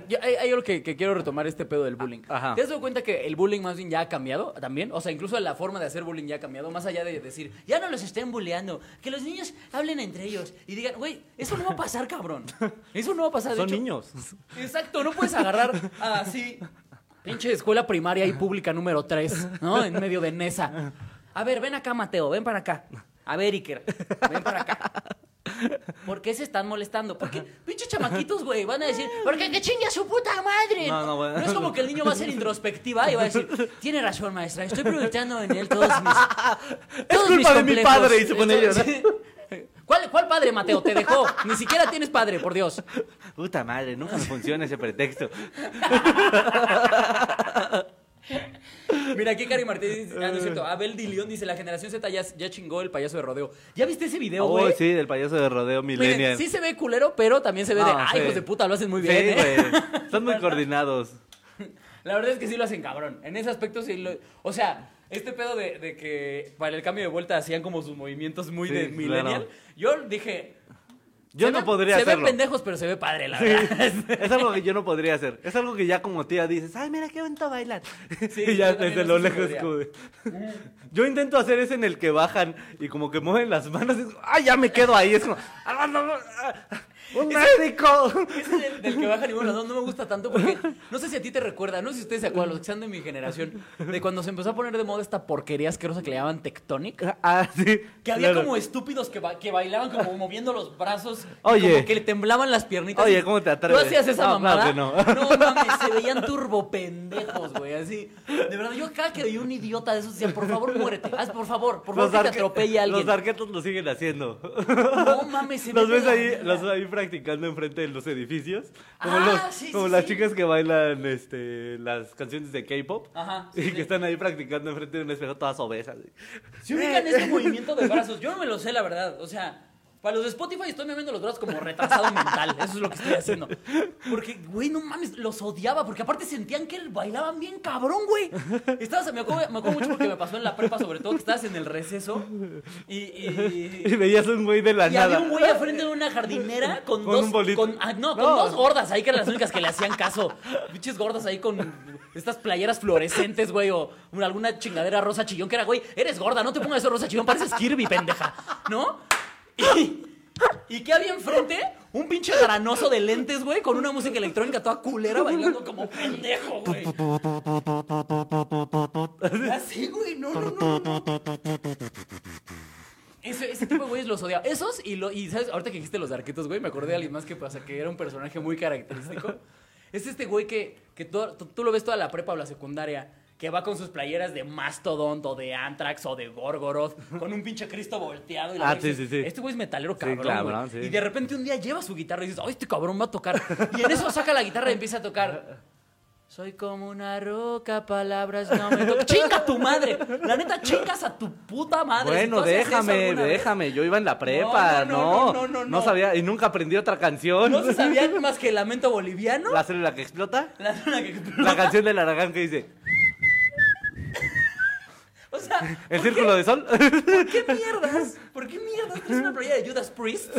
Ya- hay, hay algo que, que quiero retomar este pedo del bullying. Ajá. ¿Te has dado cuenta que el bullying más bien ya ha cambiado también? O sea, incluso la forma de hacer bullying ya ha cambiado, más allá de decir, ya no los estén bulleando, que los niños hablen entre ellos y digan, güey, eso no va a pasar, cabrón. Eso no va a pasar. de Son hecho, niños. Exacto, no puedes agarrar así. Pinche escuela primaria y pública número 3, ¿no? En medio de Nesa. A ver, ven acá, Mateo, ven para acá. A ver, Iker, ven para acá. ¿Por qué se están molestando? Porque pinches chamaquitos, güey, van a decir, porque que chingue a su puta madre. No, no, bueno. es como que el niño va a ser introspectiva y va a decir, tiene razón, maestra, estoy proyectando en él todos mis. todos culpa de mi complejos". padre, y se pone. Sí. ¿Cuál, ¿Cuál padre, Mateo? Te dejó. Ni siquiera tienes padre, por Dios. Puta madre, nunca me funciona ese pretexto. Mira, aquí Cari Martínez ah, no es cierto, Abel Dilión dice, la generación Z ya, ya chingó el payaso de rodeo. ¿Ya viste ese video, Oh, güey? sí, del payaso de rodeo Miren, millennial. sí se ve culero, pero también se ve de, ay, sí. hijos de puta, lo hacen muy Sí, bien, ¿eh? güey. Son muy coordinados. La verdad es que sí lo hacen cabrón. En ese aspecto sí lo... O sea, este pedo de, de que para el cambio de vuelta hacían como sus movimientos muy Sí, de millennial. claro. Yo dije... Yo se no ven- podría Se hacerlo. ven pendejos, pero se ve padre, la Sí, verdad. es algo que yo no podría hacer. Es algo que ya como tía dices, ay, mira qué bonito bailar. Sí, y ya desde lo lejos Yo intento hacer ese en el que bajan y como que mueven las manos. y ay, ya me quedo ahí. Es como, "Ah, no, no, ah". ¡Un médico! Ese es el del que baja ninguno de los dos, no me gusta tanto porque no sé si a ti te recuerda, no sé si ustedes se acuerdan, los que sean de mi generación, de cuando se empezó a poner de moda esta porquería asquerosa que le llamaban Tectonic. Ah, sí. Que había claro. como estúpidos que, ba- que bailaban como moviendo los brazos. Oye. Como que le temblaban las piernitas. Oye, ¿cómo te atreves? ¿Tú hacías esa No, mamada? no. No mames, se veían turbo pendejos, güey. Así. De verdad, yo cada que veía un idiota de esos decía, por favor, muérete. Haz, por favor, por favor, que te atropelle a alguien. Los arquetos lo siguen haciendo. No mames, se Los ves ahí, los ahí practicando enfrente de los edificios. Como, Ah, los, sí, como sí, las sí. chicas que bailan este, las canciones de K-pop. Ajá, Y sí, que están ahí practicando enfrente de un espejo todas obesas. Si ubican este movimiento de brazos, yo no me lo sé, la verdad. O sea, para los de Spotify estoy moviendo los brazos como retrasado mental. Eso es lo que estoy haciendo. Porque, güey, no mames, los odiaba. Porque aparte sentían que bailaban bien cabrón, güey. Estabas, me acuerdo, me acuerdo mucho porque me pasó en la prepa, sobre todo, que estabas en el receso. Y, y, Y veías un güey de la y nada. había un güey al frente de una jardinera con, Con dos. un bolito. con- ah, no, con No. dos gordas ahí que eran las únicas que le hacían caso. Pinches gordas ahí con estas playeras fluorescentes, güey, o una- alguna chingadera rosa chillón que era, güey, eres gorda, no te pongas eso rosa chillón, pareces Kirby, pendeja, ¿no? Y, ¿Y qué había enfrente? Un pinche granoso de lentes, güey, con una música electrónica toda culera bailando como pendejo, güey. Así, güey, no, no, no. Ese, ese tipo de güeyes los odiaba. Esos y, lo, y ¿sabes? Ahorita que dijiste los arquetos, güey, me acordé de alguien más que pasa, que era un personaje muy característico. Es este güey que, que tú lo ves toda la prepa o la secundaria, que va con sus playeras de Mastodon o de Anthrax o de Gorgoroth, con un pinche Cristo volteado. Y la Ah, sí, sí, sí. Este güey es metalero cabrón, cabrón, güey". sí. Y de repente un día lleva su guitarra y dices, ¡ay, este cabrón va a tocar! Y en eso saca la guitarra y empieza a tocar. Soy como una roca, palabras no me tocan. ¡Chinga tu madre! La neta, chingas a tu puta madre. Bueno, déjame, vez. déjame. Yo iba en la prepa, No, no, no. no, no, no, no. sabía y nunca aprendí otra canción. ¿No se sabían más que el lamento boliviano? La célula que explota. La luna que La canción del Aragán que dice O sea, El círculo de sol. ¿por qué mierdas? ¿Por qué mierdas traes una playera de Judas Priest?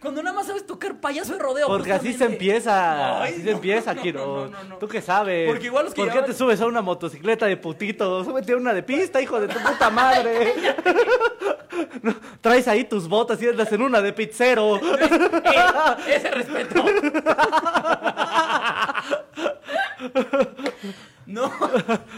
Cuando nada más sabes tocar payaso de rodeo. Porque así se empieza. Ay, así no, se empieza, no, Kiro. no, no, no. ¿Tú qué sabes? Porque igual los que ¿Por qué te subes a una motocicleta de putito? Súbete a una de pista, hijo de tu puta madre. Traes ahí tus botas y andas en una de pizzero. Eh, ese respeto. No,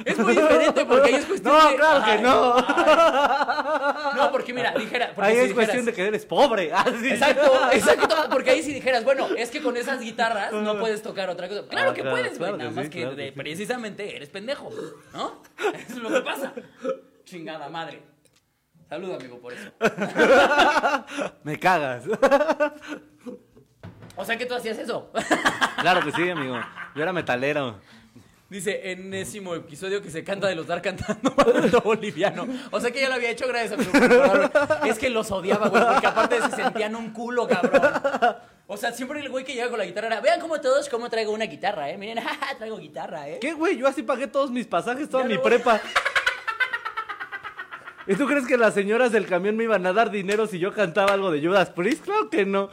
es muy diferente porque ahí es cuestión No, de... claro que no. ay. No, porque mira, dijera... Porque Ahí si es cuestión de que eres pobre. Así. Exacto, exacto, porque ahí si dijeras, bueno, es que con esas guitarras no puedes tocar otra cosa. Claro Ah, que claro, puedes, güey, claro nada que más sí, que, claro de- precisamente eres pendejo, ¿no? Eso es lo que pasa. Chingada madre. Salud, amigo, por eso. Me cagas. O sea que tú hacías eso. Claro que sí, amigo. Yo era metalero. Dice, enésimo episodio que se canta de los dar cantando Lamento boliviano. O sea que ya lo había hecho, gracias por recordarme. Es que los odiaba, güey, porque aparte se sentían un culo, cabrón. O sea, siempre el güey que llega con la guitarra era, vean cómo todos, cómo traigo una guitarra, eh. Miren, jaja, traigo guitarra, eh. ¿Qué, güey? Yo así pagué todos mis pasajes, toda Ya mi prepa. ¿Y tú crees que las señoras del camión me iban a dar dinero si yo cantaba algo de Judas Priest? Claro que no.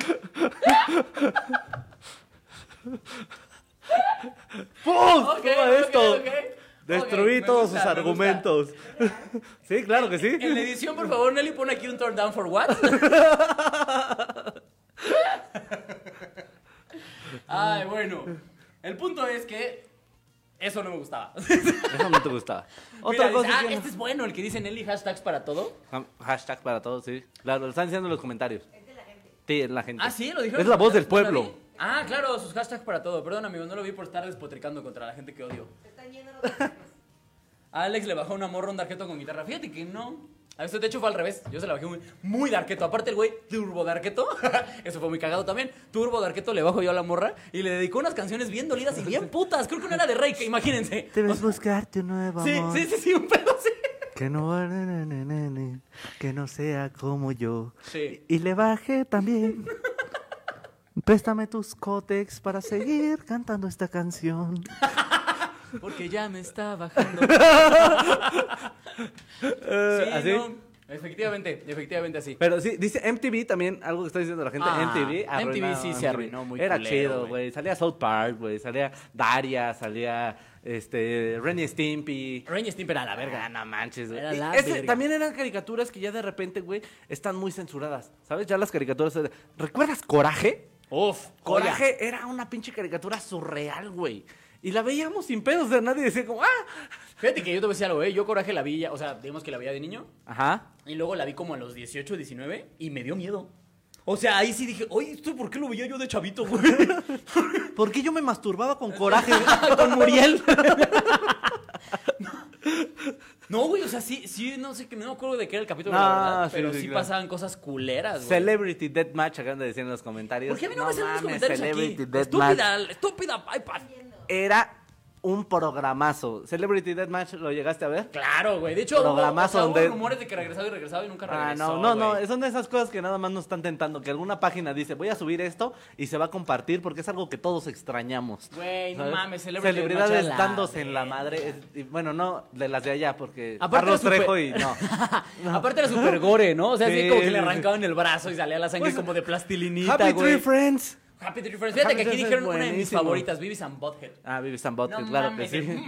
¡Pum! Ok, Toma esto. Destruí todos gusta, sus me argumentos. sí, claro que sí. En la edición, por favor, Nelly, pone aquí un turn down for what. Ay, bueno. El punto es que eso no me gustaba. Eso no te gustaba. Otra Mira, cosa dice, ah, que- este es bueno, el que dice Nelly hashtags para todo. Hashtag para todos, sí. Claro, lo están diciendo en los comentarios. Es de la gente. Sí, es la gente. Ah, sí, lo dijeron. Es la voz del ¿No la pueblo. Ah, claro, sus hashtags para todo. Perdón, amigo, no lo vi por estar despotricando contra la gente que odio. Se están yendo los Alex le bajó una morra un darqueto con guitarra. Fíjate que no. A esto, de hecho, fue al revés. Yo se la bajé muy, muy darqueto. Aparte, el güey, turbo darqueto. Eso fue muy cagado también. Turbo darqueto le bajo yo a la morra y le dedicó unas canciones bien dolidas y bien putas. Creo que una era de Rey, que imagínense. Debes buscarte un nuevo Sí, amor. sí, sí, sí, un pedo así. Que no, que no sea como yo. Sí. Y le bajé también. Préstame tus cótex para seguir cantando esta canción. Porque ya me está bajando. Eh, Sí, ¿Así? no. Efectivamente, efectivamente así. Pero sí, dice MTV también, algo que está diciendo la gente, Ah, MTV. MTV arruinado sí se arruinó muy Era culero, chido, güey. Salía South Park, güey. Salía Daria, salía este, Ren y Stimpy. Ren y Stimpy era la verga. Ah, no manches, güey. Era Y la ese- verga. también eran caricaturas que ya de repente, güey, están muy censuradas. ¿Sabes? Ya las caricaturas. ¿Recuerdas Coraje? Uf, Coraje era una pinche caricatura surreal, güey. Y la veíamos sin pedos, o sea, nadie decía como, ¡ah! Fíjate que yo te voy a decir algo, ¿eh? Yo Coraje la vi ya, o sea, digamos que la veía de niño. Ajá. Y luego la vi como a los 18, 19 y me dio miedo. O sea, ahí sí dije, oye, ¿esto por qué lo veía yo de chavito, güey? ¿Por qué yo me masturbaba con Coraje? Con Muriel. No, güey, o sea, sí, sí, no sé, que no me acuerdo de qué era el capítulo, No, la verdad, sí, pero sí, sí, claro. pasaban cosas culeras, güey. Celebrity Deathmatch, acaban de decir en los comentarios. ¿Por qué a mí no, me salen los comentarios Celebrity aquí? Deathmatch. Estúpida, estúpida iPad. Era un programazo. Celebrity Deathmatch, ¿lo llegaste a ver? Claro, güey. De hecho, hubo, Programazo o sea, hubo donde- rumores de que regresaba y regresaba y nunca Ah, regresó, no, no, no, güey. son de esas cosas que nada más nos están tentando, que alguna página dice, voy a subir esto y se va a compartir porque es algo que todos extrañamos. Güey, no ¿sabes? mames, Celebrity Celebridades Deathmatch dándose en la madre. y bueno, no de las de allá, porque Aparte Carlos Trejo y no. Aparte era super gore, ¿no? O sea, así Sí, como que le arrancaban el brazo y salía la sangre Pues, como de plastilinita, Happy güey. Tree Friends. Happy Tree Friends. Fíjate Happy que aquí dijeron una de mis favoritas, Beavis and Butthead. Ah, Vivis and Butthead, No claro mames, que sí.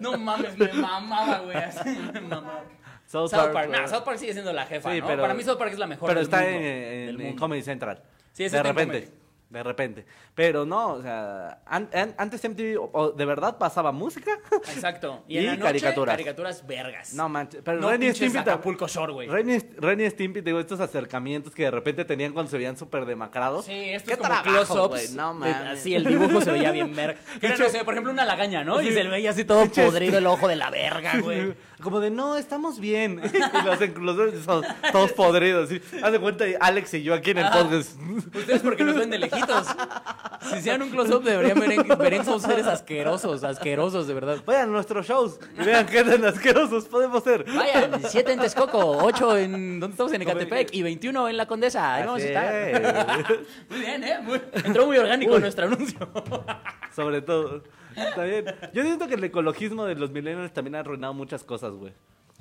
No mames, me mamaba, güey. Así me mamaba. South South Park, Park, nah. South Park sigue siendo la jefa, Sí, ¿no? pero- Para mí South Park es la mejor Pero del está mundo, en, del en- en mundo. Comedy Central. Sí, de está en repente. De repente. Pero no, o sea, an- an- antes MTV o- o de verdad pasaba música. Exacto. Y, Y en la noche, caricaturas. caricaturas vergas. No manches. Pero no Ren y pinches Stimpy Acapulco Shore, güey. Ren y, Ren y Stimpy, digo, estos acercamientos que de repente tenían cuando se veían súper demacrados. Sí, esto ¿Qué es como close-ups. No mames. Así, el dibujo se veía bien verga. Que no sé, por ejemplo, una lagaña, ¿no? Y se le veía así todo podrido el ojo de la verga, güey. Como de, no, estamos bien. y los, los dos todos podridos. ¿sí? Haz de cuenta, Alex y yo aquí en el podcast. Ustedes porque nos ven de lejitos. Si hicieran un close-up deberían ver, en- ver esos seres asquerosos, asquerosos, de verdad. Vayan a nuestros shows y vean qué tan asquerosos podemos ser. Vayan, 7 en Texcoco, 8 en... ¿Dónde estamos? En Ecatepec y 21 en La Condesa. Ahí vamos a estar. es. Muy bien, ¿eh? Muy- entró muy orgánico nuestro anuncio. Sobre todo. Está bien. Yo siento que el ecologismo de los millennials también ha arruinado muchas cosas, güey.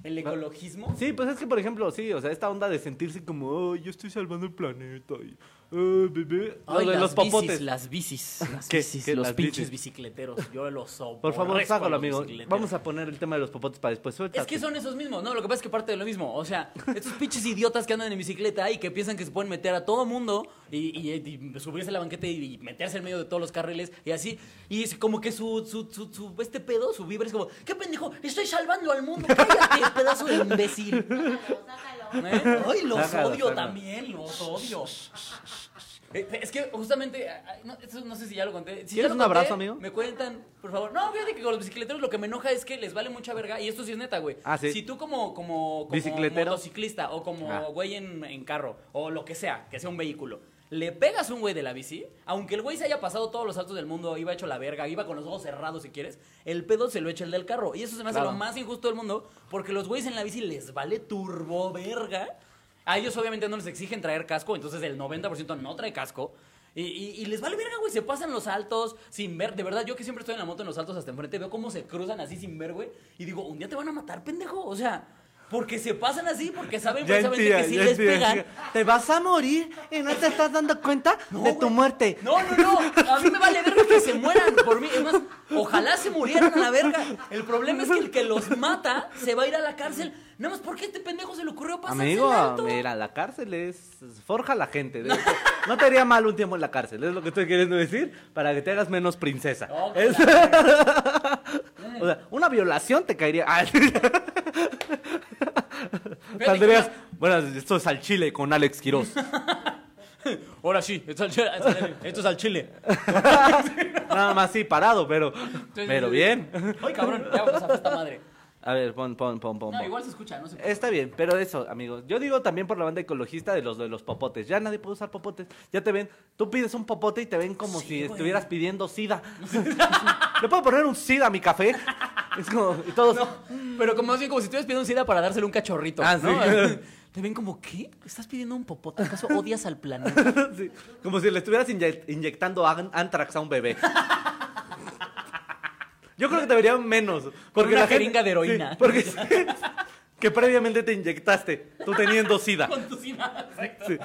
¿El ecologismo? Sí, pues es que, por ejemplo, sí, o sea, esta onda de sentirse como, oh, yo estoy salvando el planeta. Y, oh, bebé. Ay, de las los popotes. bicis, las bicis, las ¿Qué? bicis, ¿Qué? los Las pinches bicis. bicicleteros. Yo los soporto. Por favor, sácalo, amigo. Vamos a poner el tema de los popotes para después. Suéltate. Es que son esos mismos, ¿no? Lo que pasa es que parte de lo mismo. O sea, estos pinches idiotas que andan en bicicleta y que piensan que se pueden meter a todo mundo y, y- y subirse a la banqueta y, y meterse en medio de todos los carriles y así. Y es como que su, su, su, su- este pedo, su vibra es como, ¿qué pendejo? Estoy salvando al mundo. Cállate, pedazo de imbécil. Sácalo, sácalo. ¿Eh? Ay, los Sácalo, odio sácalo. también, los odio. Eh, Es que justamente, ay, no, esto no sé si ya lo conté. Si ¿Quieres ya lo un conté, abrazo, amigo? Me cuentan, por favor. No, fíjate que con los bicicleteros lo que me enoja es que les vale mucha verga. Y esto sí es neta, güey. Ah, ¿sí? Si tú como, como, como Bicicletero. motociclista o como Ah. güey en, en carro o lo que sea, que sea un vehículo, le pegas un güey de la bici, aunque el güey se haya pasado todos los saltos del mundo, iba hecho la verga, iba con los ojos cerrados si quieres, el pedo se lo echa el del carro. Y eso se me hace Claro. lo más injusto del mundo, porque los güeyes en la bici les vale turbo verga. A ellos obviamente no les exigen traer casco, entonces el 90% no trae casco. Y, y- y les vale verga, güey. Se pasan los saltos sin ver. De verdad, yo que siempre estoy en la moto en los saltos hasta enfrente, veo cómo se cruzan así sin ver, güey. Y digo, un día te van a matar, pendejo. O sea, porque se pasan así, porque saben Ya precisamente que si les pegan. Te vas a morir y no te estás dando cuenta No, de tu muerte. No, no, no. A mí me vale verga que se mueran por mí. Es más, ojalá se murieran a la verga. El problema es que el que los mata se va a ir a la cárcel. Nada más porque a este pendejo se le ocurrió pasarse Amigo, alto. mira, la cárcel es. Forja a la gente. No te haría mal un tiempo en la cárcel, es lo que estoy queriendo decir, para que te hagas menos princesa. Es- o sea, una violación te caería. Saldrías. Bueno, esto es al Chile con Alex Quiroz. Ahora sí, esto es al chile. Esto es al chile. Nada más sí, parado, pero. Pero bien. Ay, cabrón, ya va a esta madre. A ver, pon, pon, pon, pon. No, pon. igual se escucha, no se Está bien, pero eso, amigos. Yo digo también por la banda ecologista de los de los popotes. Ya nadie puede usar popotes. Ya te ven, tú pides un popote y te ven como Sí, si güey. estuvieras pidiendo sida. ¿Le puedo poner un sida a mi café? Es como, y todos. No, pero como, más bien como si estuvieras pidiendo un SIDA para dárselo un cachorrito. Ah, ¿no? sí. Te ven como, ¿qué? ¿Estás pidiendo un popote? ¿Acaso odias al planeta? Sí, como si le estuvieras inye- inyectando an- antrax a un bebé. Yo creo que deberían menos. Porque una la gente- jeringa de heroína. sí, porque que previamente te inyectaste, tú teniendo sida. Con tu sida, exacto. Sí.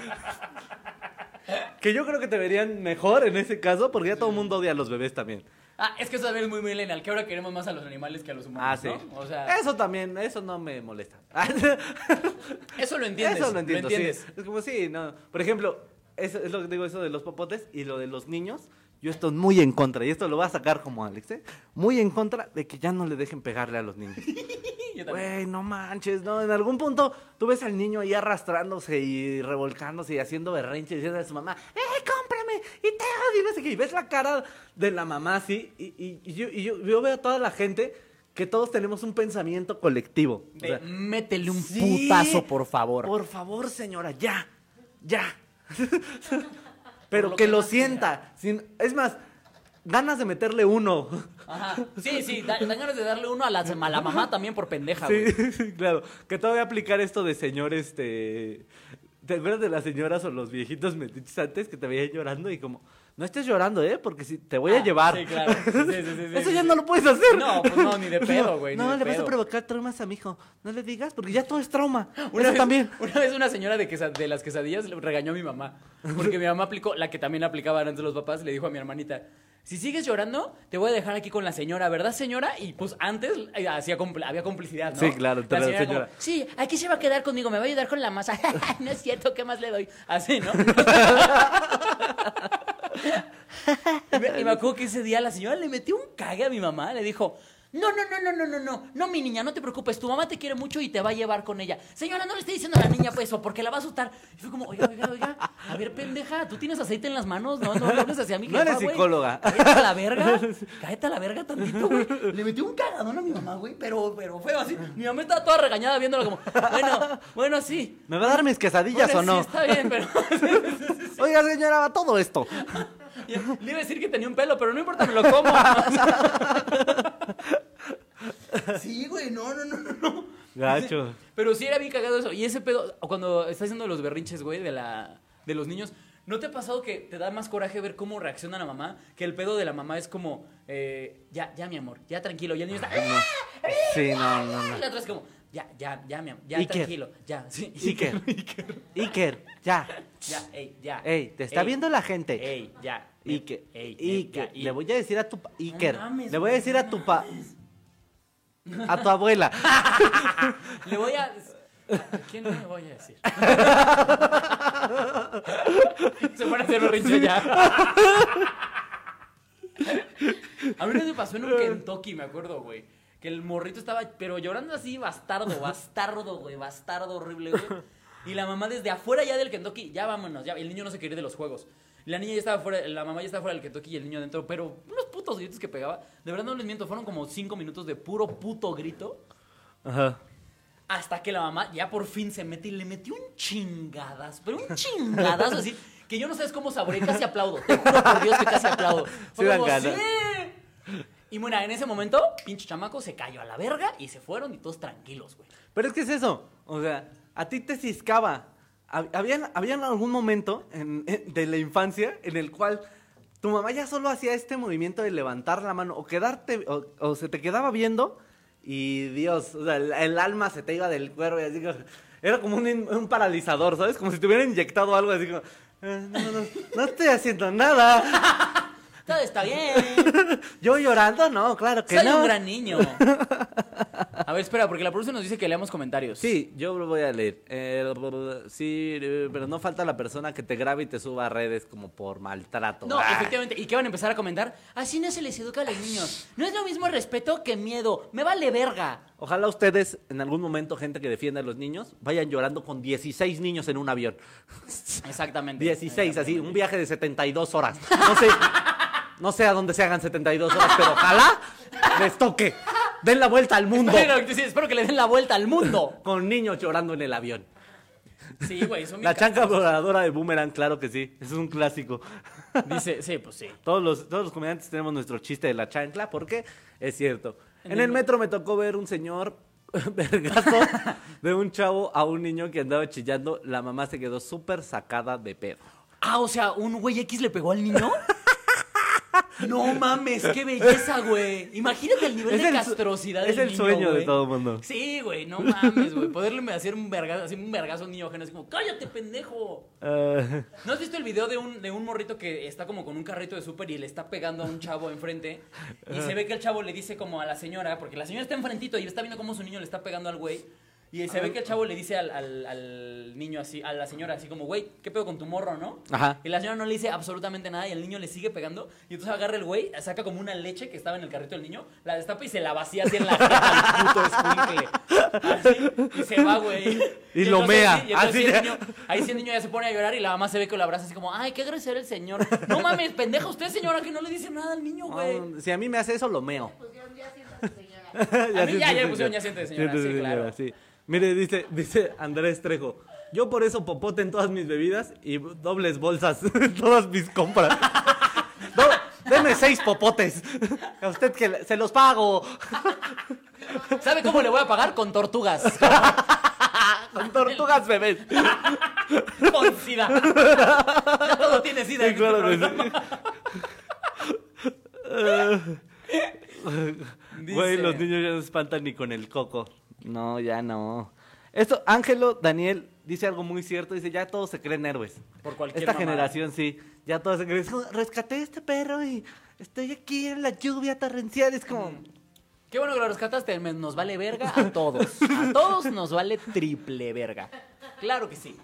Que yo creo que te verían mejor en ese caso, porque ya todo el mundo odia a los bebés también. Ah, es que eso también es muy millennial, que ahora queremos más a los animales que a los humanos, Ah, sí. ¿no? O sea, Eso también, eso no me molesta. eso lo entiendes. Eso lo entiendo, entiendes. Es como sí, no. Por ejemplo, eso es lo que digo, eso de los popotes y lo de los niños. Yo estoy muy en contra, y esto lo voy a sacar como Alex, ¿eh? Muy en contra de que ya no le dejen pegarle a los niños. Güey, no manches, no. En algún punto tú ves al niño ahí arrastrándose y revolcándose y haciendo berrinche y diciendo a su mamá, ¡eh, cómprame! Y te odio, no sé qué. Y ves la cara de la mamá así, y, y- y yo, y yo- yo veo a toda la gente que todos tenemos un pensamiento colectivo. O De, sea, métele un sí, putazo, por favor. Por favor, señora, ya, ya. Pero lo que, que lo sienta. sin- es más, ganas de meterle uno. Ajá. Sí, sí, da- dan ganas de darle uno a la, a la mamá también por pendeja, Sí, güey. sí, claro. Que todavía aplicar esto de señor, este... ¿Te acuerdas de las señoras o los viejitos metiches antes que te veían llorando y como, no estés llorando, eh? Porque si te voy a Ah, llevar. Sí, claro. Sí, sí, Eso ya no lo puedes hacer. No, pues no, ni de pedo, güey. No, de le vas a provocar traumas a mi hijo. No le digas porque ya todo es trauma. Una Eso vez, también. una vez una señora de, quesa- de las quesadillas regañó a mi mamá. Porque mi mamá aplicó, la que también aplicaban antes los papás, le dijo a mi hermanita, si sigues llorando, te voy a dejar aquí con la señora, ¿verdad, señora? Y pues antes eh, hacía compl- había complicidad, ¿no? Sí, claro, la señora. como, sí, aquí se va a quedar conmigo, me va a ayudar con la masa. no es cierto, ¿qué más le doy? Así, ¿no? y, me, acuerdo que ese día la señora le metió un cague a mi mamá, le dijo... No, no, no, no, no, no, no, no, mi niña, no te preocupes, tu mamá te quiere mucho y te va a llevar con ella. Señora, no le esté diciendo a la niña pues eso, porque la va a asustar. Y fue como, oiga, oiga, oiga, a ver, pendeja, tú tienes aceite en las manos, no, no, no hables hacia mi No eres güey. psicóloga. Cállate a la verga, cállate a la verga tantito, güey. Le metió un cagadón a mi mamá, güey, pero, pero feo así. Mi mamá estaba toda regañada viéndola como, bueno, bueno, sí. ¿Me va a dar mis quesadillas o no? Sí, está bien, pero... Oiga, señora, va todo esto. Le iba a decir que tenía un pelo, pero no importa, me lo como. sí, güey, no, no, no, no, no. Gacho. Pero sí era bien cagado eso. Y ese pedo, cuando estás haciendo los berrinches, güey, de, la, de los niños, ¿no te ha pasado que te da más coraje ver cómo reacciona la mamá? Que el pedo de la mamá es como, eh, ya, ya, mi amor, ya tranquilo. Y el niño está, ¡ah! Sí, no, no, Y no. la otra es como, ya, ya, ya, mi amor, ya, Iker. tranquilo, ya. Sí, Iker. Iker, ya. Ya, ey, ya. Ey, te está Ey, viendo la gente. Ey, ya. Iker. Ey, Iker. ya, Le voy a decir a tu pa- Iker. mames, Le voy a decir a tu pa. A tu abuela. Le voy a. ¿A quién le voy a decir? Se van a hacer berrinche ya. A mí no me pasó en un Kentucky, me acuerdo, güey. Que el morrito estaba, pero llorando así, bastardo, bastardo, güey, bastardo horrible, güey. Y la mamá desde afuera ya del Kentucky, ya vámonos, ya. El niño no se quería ir de los juegos. La niña ya estaba fuera, la mamá ya estaba fuera del Kentucky y el niño adentro, pero unos putos gritos que pegaba. De verdad no les miento, fueron como cinco minutos de puro puto grito. Ajá. Hasta que la mamá ya por fin se mete y le metió un chingadas, pero un chingadas así, que yo no sabes cómo saboré, casi aplaudo. Te juro por Dios que casi aplaudo. Fue Sí como. "Sí". Y bueno, en ese momento, pinche chamaco se cayó a la verga y se fueron y todos tranquilos, güey. Pero es que es eso. O sea, a ti te ciscaba. Hab- Había, había algún momento en- en- de la infancia en el cual tu mamá ya solo hacía este movimiento de levantar la mano o quedarte, o, o se te quedaba viendo y Dios, o sea, el, el alma se te iba del cuerpo y así Era como un, un paralizador, ¿sabes? Como si te hubieran inyectado algo así como... "Eh, no, no, no, no estoy haciendo nada. Todo está bien. Yo llorando, no, claro que Soy no. un gran niño. A ver, espera, porque la producción nos dice que leamos comentarios. Sí, yo lo voy a leer. Eh, sí, pero no falta la persona que te grabe y te suba a redes como por maltrato. No, Ah. efectivamente. ¿Y qué van a empezar a comentar? Así no se les educa a los niños. No es lo mismo respeto que miedo. Me vale verga. Ojalá ustedes, en algún momento, gente que defienda a los niños, vayan llorando con 16 niños en un avión. Exactamente. 16, así, un viaje de 72 horas. No sé, no sé a dónde se hagan 72 horas, pero ojalá les toque. Den la vuelta al mundo. Espero, sí, espero que le den la vuelta al mundo. Con niños llorando en el avión. Sí, güey, son La chanca voladora de Boomerang, claro que sí. Es un clásico. Dice, sí, pues sí. Todos los, todos los comediantes tenemos nuestro chiste de la chancla, porque es cierto. En En el el metro me tocó ver un señor vergazo de un chavo a un niño que andaba chillando. La mamá se quedó súper sacada de pedo. Ah, o sea, ¿un güey X le pegó al niño? No mames, qué belleza, güey. Imagínate el nivel Es de el castrosidad es el niño, sueño de todo mundo. Sí, güey, no mames, güey. Poderle hacer un vergazo, así un vergazo a un niño ajeno. Es como, cállate, pendejo. Eh, ¿No has visto el video de un, de un morrito que está como con un carrito de súper y le está pegando a un chavo enfrente? Y se ve que el chavo le dice como a la señora, porque la señora está enfrentito y está viendo cómo su niño le está pegando al güey. Y se ve que el chavo le dice al, al- al niño así, a la señora así como, güey, ¿qué pedo con tu morro, no? Ajá. Y la señora no le dice absolutamente nada y el niño le sigue pegando. Y entonces agarra el güey, saca como una leche que estaba en el carrito del niño, la destapa y se la vacía así en la jeta al puto escuincle. Así, y se va, güey. Y lo entonces mea. y entonces Así sí, el ya. niño- ahí sí el niño ya se pone a llorar y la mamá se ve que lo abraza así como, ay, qué grosero el señor. No mames, pendeja usted, señora, que no le dice nada al niño, güey. no, si a mí me hace eso, lo meo. Pusieron ya siéntate, señora. A mí ya, ya pusieron ya siente, señora, siente, sí, claro. sí. Mire, dice, dice Andrés Trejo. Yo por eso popote en todas mis bebidas y dobles bolsas en todas mis compras. No, deme seis popotes. A usted que se los pago. ¿Sabe cómo le voy a pagar? Con tortugas. Con tortugas bebés. Con sida. Ya todo tiene sida. Sí, en este claro que programa. Güey, los niños ya no se espantan ni con el coco. No, ya no. Esto, Ángelo Daniel dice algo muy cierto. Dice, ya todos se creen héroes. Por cualquier Esta mamada. generación, sí. Ya todos se creen. Rescaté a este perro y estoy aquí en la lluvia torrencial. Es como... Qué bueno que lo rescataste. Nos vale verga a todos. A todos nos vale triple verga. Claro que sí.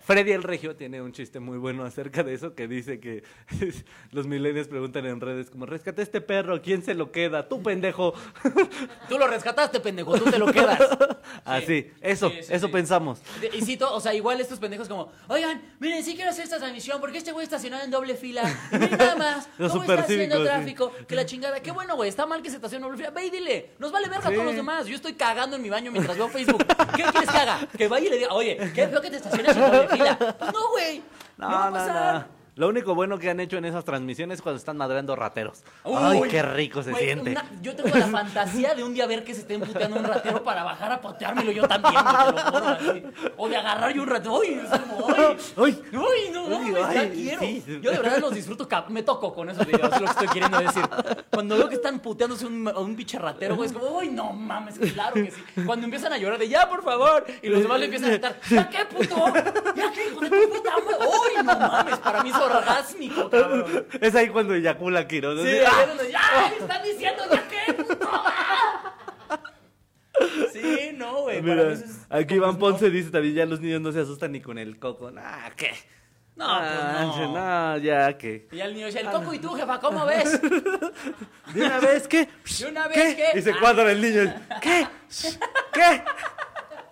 Freddy el Regio tiene un chiste muy bueno acerca de eso que dice que los milenios preguntan en redes como, rescaté a este perro, ¿quién se lo queda? Tú, pendejo. Tú lo rescataste, pendejo. Tú te lo quedas. Así, eso, Sí, sí, eso sí. pensamos. Y cito, o sea, igual estos pendejos como, oigan, miren, sí quiero hacer esta transmisión porque este güey estacionado en doble fila. Y miren nada más, Los cómo está haciendo tráfico, que la chingada. Qué bueno, güey, está mal que se estacione en doble fila. Ve y dile, nos vale verga a todos los demás. Yo estoy cagando en mi baño mientras veo Facebook. ¿Qué quieres que haga? Que vaya y le diga, oye, qué feo que te estaciones en doble fila. Pues no, güey. No, va a No, no, pasar. no. Lo único bueno que han hecho en esas transmisiones es cuando están madreando rateros. Uy, Ay, qué rico se güey, siente. una- yo tengo la fantasía de un día ver que se estén puteando un ratero para bajar a pateármelo yo también, güey, te lo juro, así. O de agarrar yo un ratero. ¡Uy! Es como. Ay. ¡Uy! No, Uy, mames, ya ay, quiero. sí. Yo de verdad los disfruto. cap- Me toco con esos videos, es lo que estoy queriendo decir. Cuando veo que están puteándose un, a un pinche ratero, güey, es como, ¡uy! No mames, claro que sí. Cuando empiezan a llorar de ya, por favor. Y los demás le empiezan a gritar, ¿ya qué, puto? ¿Ya qué, hijo de tu puta madre? ¡Uy! No mames, para mí es orgásmico, cabrón. Es ahí cuando eyacula. ¿no? Sí, ¡ah! ¡Están diciendo ya qué, puto! Sí, no, güey. Mira, es aquí Iván Ponce dice también, ya los niños no se asustan ni con el coco. Ah, ¿qué? No, Ah, pues no. no, ya, ¿qué? Y al niño dice, el coco y tú, jefa, ¿cómo ves? ¿De una vez qué? ¿De una vez qué? Y se Ah. cuadra el niño. ¿Qué? ¿Qué?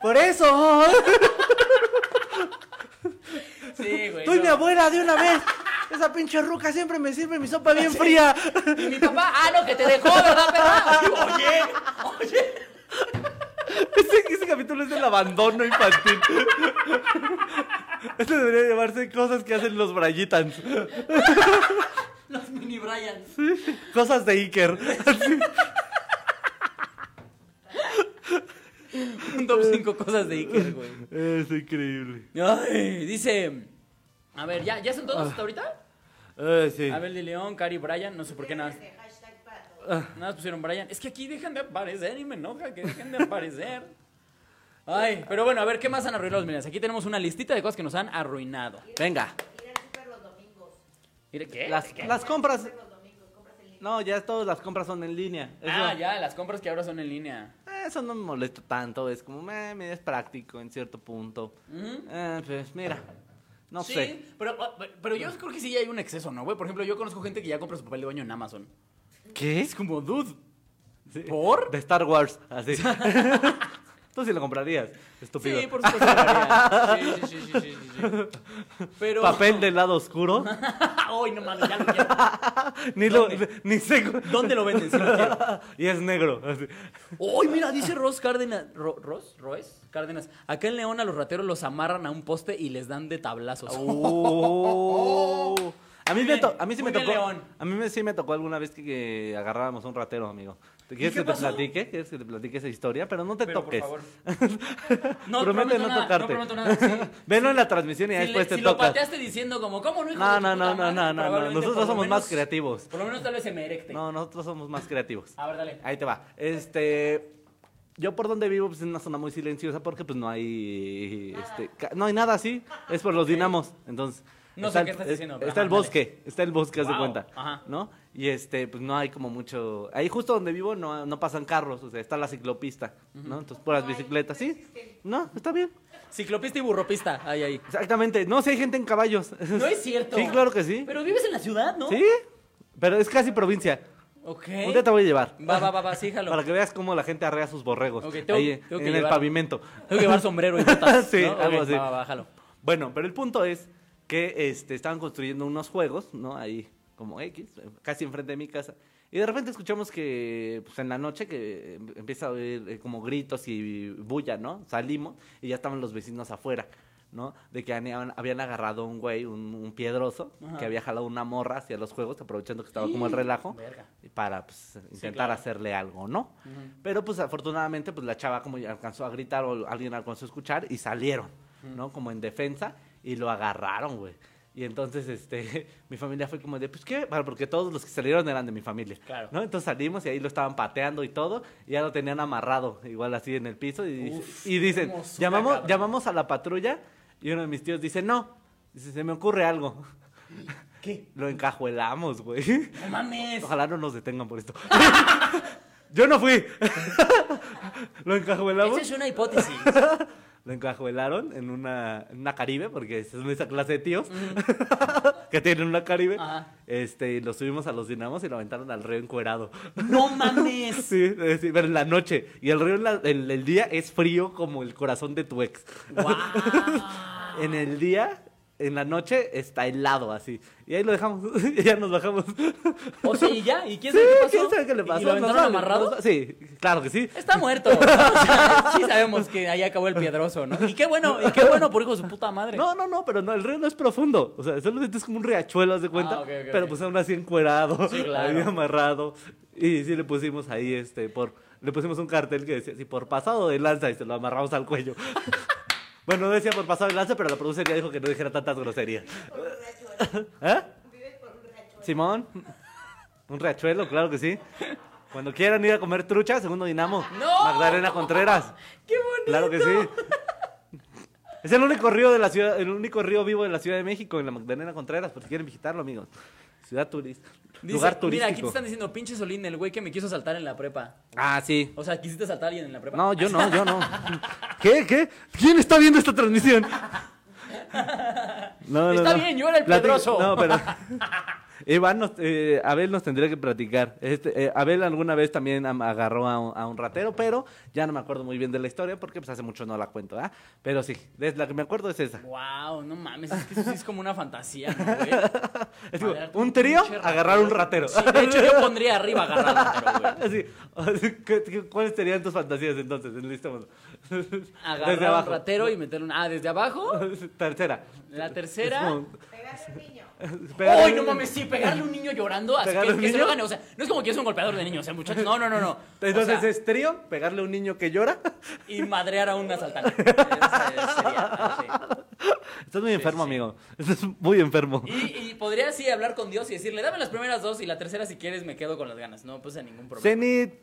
Por eso. Sí, güey. No. mi abuela de una vez. Esa pinche ruca siempre me sirve mi sopa bien fría. Y mi papá, ah, no, que te dejó, ¿verdad, perra? Oye, oye. Ese, ese capítulo es del abandono infantil. Este debería llamarse cosas que hacen los Brayitans. Los mini Bryans. Cosas de Iker. Así. Un top 5 cosas de Iker, güey. Es increíble. Ay, dice. A ver, ¿ya, ¿ya son todos hasta ahorita? Eh, sí. Abel de León, Cari, Brian, no sé por qué nada. Todos. Nada más pusieron Brian. Es que aquí dejan de aparecer y me enoja que dejen de aparecer. Ay, pero bueno, a ver, ¿qué más han arruinado los millennials? Aquí tenemos una listita de cosas que nos han arruinado. Venga. Ir al súper los domingos. Mire, ¿qué? Las, ¿Qué? las compras. No, ya todas las compras son en línea. Eso, Ah, ya, las compras que ahora son en línea. Eso no me molesta tanto. Es como, me, es práctico en cierto punto. Eh, pues mira. No sí, sé. Pero, pero yo creo que sí hay un exceso, ¿no, güey? Por ejemplo, yo conozco gente que ya compra su papel de baño en Amazon. ¿Qué? Es como, dude. Sí. ¿Por? De Star Wars. Así. Tú sí lo comprarías. Estúpido. Sí, por supuesto. Sí, sí, sí, sí, sí, sí. Pero. Papel del lado oscuro. Ay, no mames, ya lo quiero. ni lo, ¿Dónde? ni sé. ¿Dónde lo venden? Si lo quiero. y es negro. Uy, mira, dice Ross Cárdenas. Ro- ¿Ross? ¿Roes? Cárdenas. Acá en León a los rateros los amarran a un poste y les dan de tablazos. Oh. A mí, me bien, a mí sí me tocó. León. A mí me- sí me tocó alguna vez que, que agarrábamos a un ratero, amigo. ¿Te ¿Quieres que te pasó? platique? ¿Quieres que te platique esa historia? Pero no te Pero, toques. por favor. No Promete prometo no nada, tocarte. No prometo nada. sí. Venlo en la transmisión y Si, le- después te si lo tocas. pateaste diciendo como, ¿cómo no, hijo No, de no, no, no, no, no, Nosotros lo somos más creativos. Por lo menos tal vez se me erecte. No, nosotros somos más creativos. A ver, dale. Ahí te va. Este, yo por donde vivo pues es una zona muy silenciosa porque pues no hay, este, no hay nada así. Es por los dinamos. Entonces. No está sé qué el- estás es- diciendo, Está ajá, el dale. bosque, está el bosque, haz de cuenta, ajá. ¿no? Y este, pues no hay como mucho. Ahí justo donde vivo no, no pasan carros, o sea, está la ciclopista, ¿no? Entonces puras bicicletas, ¿sí? No, está bien. Ciclopista y burropista. Ahí, ahí. Exactamente. No, si hay gente en caballos. No es cierto. Sí, claro que sí. Pero vives en la ciudad, ¿no? Sí, pero es casi provincia. Ok. Un día te voy a llevar. Va, va, va, va, sí, jalo. Para que veas cómo la gente arrea sus borregos. Ok, tengo- ahí tengo en que el llevar- pavimento. Tengo que llevar sombrero y botas. Sí, ¿no? algo así. Va, va, va, jalo. Bueno, pero el punto es que este, estaban construyendo unos juegos, ¿no? Ahí, como X, casi enfrente de mi casa. Y de repente escuchamos que, pues en la noche, que em- empieza a oír eh, como gritos y bulla, ¿no? Salimos y ya estaban los vecinos afuera, ¿no? De que habían, habían agarrado un güey, un, un piedroso, Ajá. que había jalado una morra hacia los juegos, aprovechando que estaba como el relajo. Verga. para pues, intentar claro. hacerle algo, ¿no? Pero pues afortunadamente pues la chava como alcanzó a gritar o alguien alcanzó a escuchar y salieron, ¿no? Como en defensa y lo agarraron, güey. Y entonces, este, mi familia fue como de, pues, ¿qué? Bueno, porque todos los que salieron eran de mi familia. Claro. ¿no? Entonces salimos y ahí lo estaban pateando y todo, y ya lo tenían amarrado, igual así en el piso. Y, Uf, y dicen, llamamos, cabrón. llamamos a la patrulla, y uno de mis tíos dice, no. Dice, se me ocurre algo. ¿Qué? Lo encajuelamos, güey. No mames. Ojalá no nos detengan por esto. Yo no fui. Lo encajuelamos. Esa es una hipótesis. Lo encajuelaron en una, en una Caribe, porque es esa clase de tíos que tienen una Caribe. Ajá. Este, y lo subimos a los dinamos y lo aventaron al río encuerado. No mames. Sí, eh, sí, pero en la noche. Y el río en la- en el día es frío como el corazón de tu ex. Wow. En el día, en la noche, está helado así. Y ahí lo dejamos. y ya nos bajamos. O sea, y ya. ¿Y quién Sí, sabe qué pasó? quién sabe qué le pasó. ¿Y lo No aventaron sabe, amarrado? no. Sí, claro que sí. Está muerto. O sea, sí sabemos que ahí acabó el piedroso, ¿no? Y qué bueno, y qué bueno por hijo de su puta madre. No, no, no, pero no, el río no es profundo. O sea, solamente es como un riachuelo, haz de cuenta. Ah, ok, ok, pero pues aún así encuerado, Sí, claro. ahí amarrado. Y sí le pusimos ahí, este, por, le pusimos un cartel que decía así, por pasado de lanza, y se lo amarramos al cuello. bueno, no decía por pasado de lanza, pero la producer ya dijo que no dijera tantas groserías. Por un riachuelo. ¿Eh? Vives por un riachuelo. Simón, un riachuelo, claro que sí. Cuando quieran ir a comer trucha, segundo dinamo. ¡No! Magdalena Contreras. ¡Qué bonito! Claro que sí. Es el único río de la ciudad, el único río vivo de la Ciudad de México, en la Magdalena Contreras, por si quieren visitarlo, amigos. Ciudad turista. Dice, lugar Mira, turístico. aquí te están diciendo, pinche Solín, el güey que me quiso saltar en la prepa. Ah, sí. O sea, ¿quisiste saltar a alguien en la prepa? No, yo no, yo no. ¿Qué? ¿Qué? ¿Quién está viendo esta transmisión? No, Está bien, yo era el piedroso. No, pero... Iván, nos- eh, Abel nos tendría que platicar. Este, eh, Abel alguna vez también am- agarró a un, a un ratero, pero ya no me acuerdo muy bien de la historia porque pues hace mucho no la cuento, ¿ah? Pero sí, es la que me acuerdo es esa. Wow, no mames, es que eso sí es como una fantasía, ¿no, güey? Es un trío, agarrar un ratero. Sí, de hecho, yo pondría arriba agarrar ratero, güey. ¿qué- qué- ¿Cuáles serían tus fantasías entonces? Enlistémonos. Desde Agarrar un abajo. ratero y meterle un... Ah, ¿desde abajo? Tercera. La tercera... Pegarle a un niño. pegarle- ¡Ay, no mames! Sí, pegarle a un niño llorando, así ¿Pegarle que, a un que se lo gane. O sea, no es como que es un golpeador de niños, ¿eh, muchachos? No, no, no, no. O Entonces sea, es trío, pegarle a un niño que llora. Y madrear a un asaltante. Ese sería, sí. Estás muy enfermo, sí. amigo. Estás muy enfermo. Y, y podría así hablar con Dios y decirle, dame las primeras dos y la tercera si quieres me quedo con las ganas. No puse ningún problema. Zenit,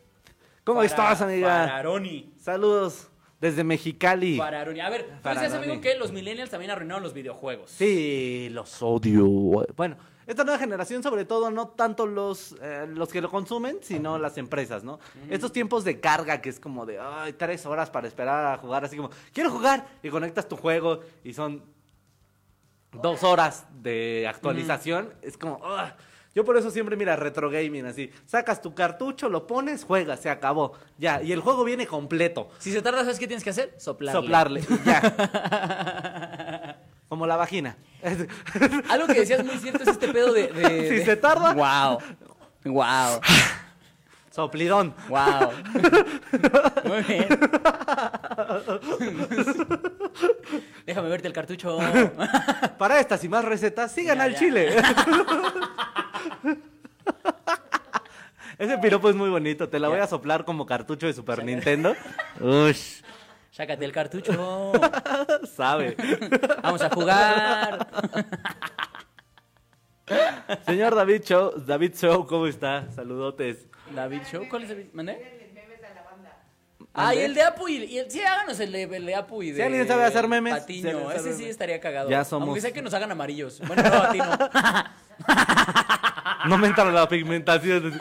¿cómo Para- estás, amiga? Fararoni. Saludos desde Mexicali. Fararoni. A ver, tú decías, amigo, que los millennials también arruinaron los videojuegos. Sí, los odio. Bueno, esta nueva generación, sobre todo, no tanto los, eh, los que lo consumen, sino las empresas, ¿no? Estos tiempos de carga que es como de, ay, tres horas para esperar a jugar, así como, quiero jugar, y conectas tu juego y son dos horas de actualización, es como. Yo por eso siempre, mira, retro gaming, así, sacas tu cartucho, lo pones, juegas, se acabó, ya, y el juego viene completo. Si se tarda, ¿sabes qué tienes que hacer? Soplarle. Soplarle, ya. Como la vagina. Algo que decías muy cierto es este pedo de... de- Si de- se tarda. Wow. Wow. Soplidón. Wow. Muy bien. Déjame verte el cartucho. Para estas y más recetas, sigan Ya, al ya. chile. Ese piropo es muy bonito. Te la voy a soplar como cartucho de Super Nintendo. Ush, Sácate el cartucho. sabe. Vamos a jugar. Señor David Show, David Show, ¿cómo está? Saludotes. David Show, ¿cuál es el ¿Mandé? Ah, y el de Apu y, y el, sí, háganos el de, el de Apu y de Si alguien sabe hacer memes, si Patiño, alguien sabe ese sí estaría cagado. Ya somos- Aunque sea que nos hagan amarillos. Bueno, no, a ti no. No me entra la pigmentación.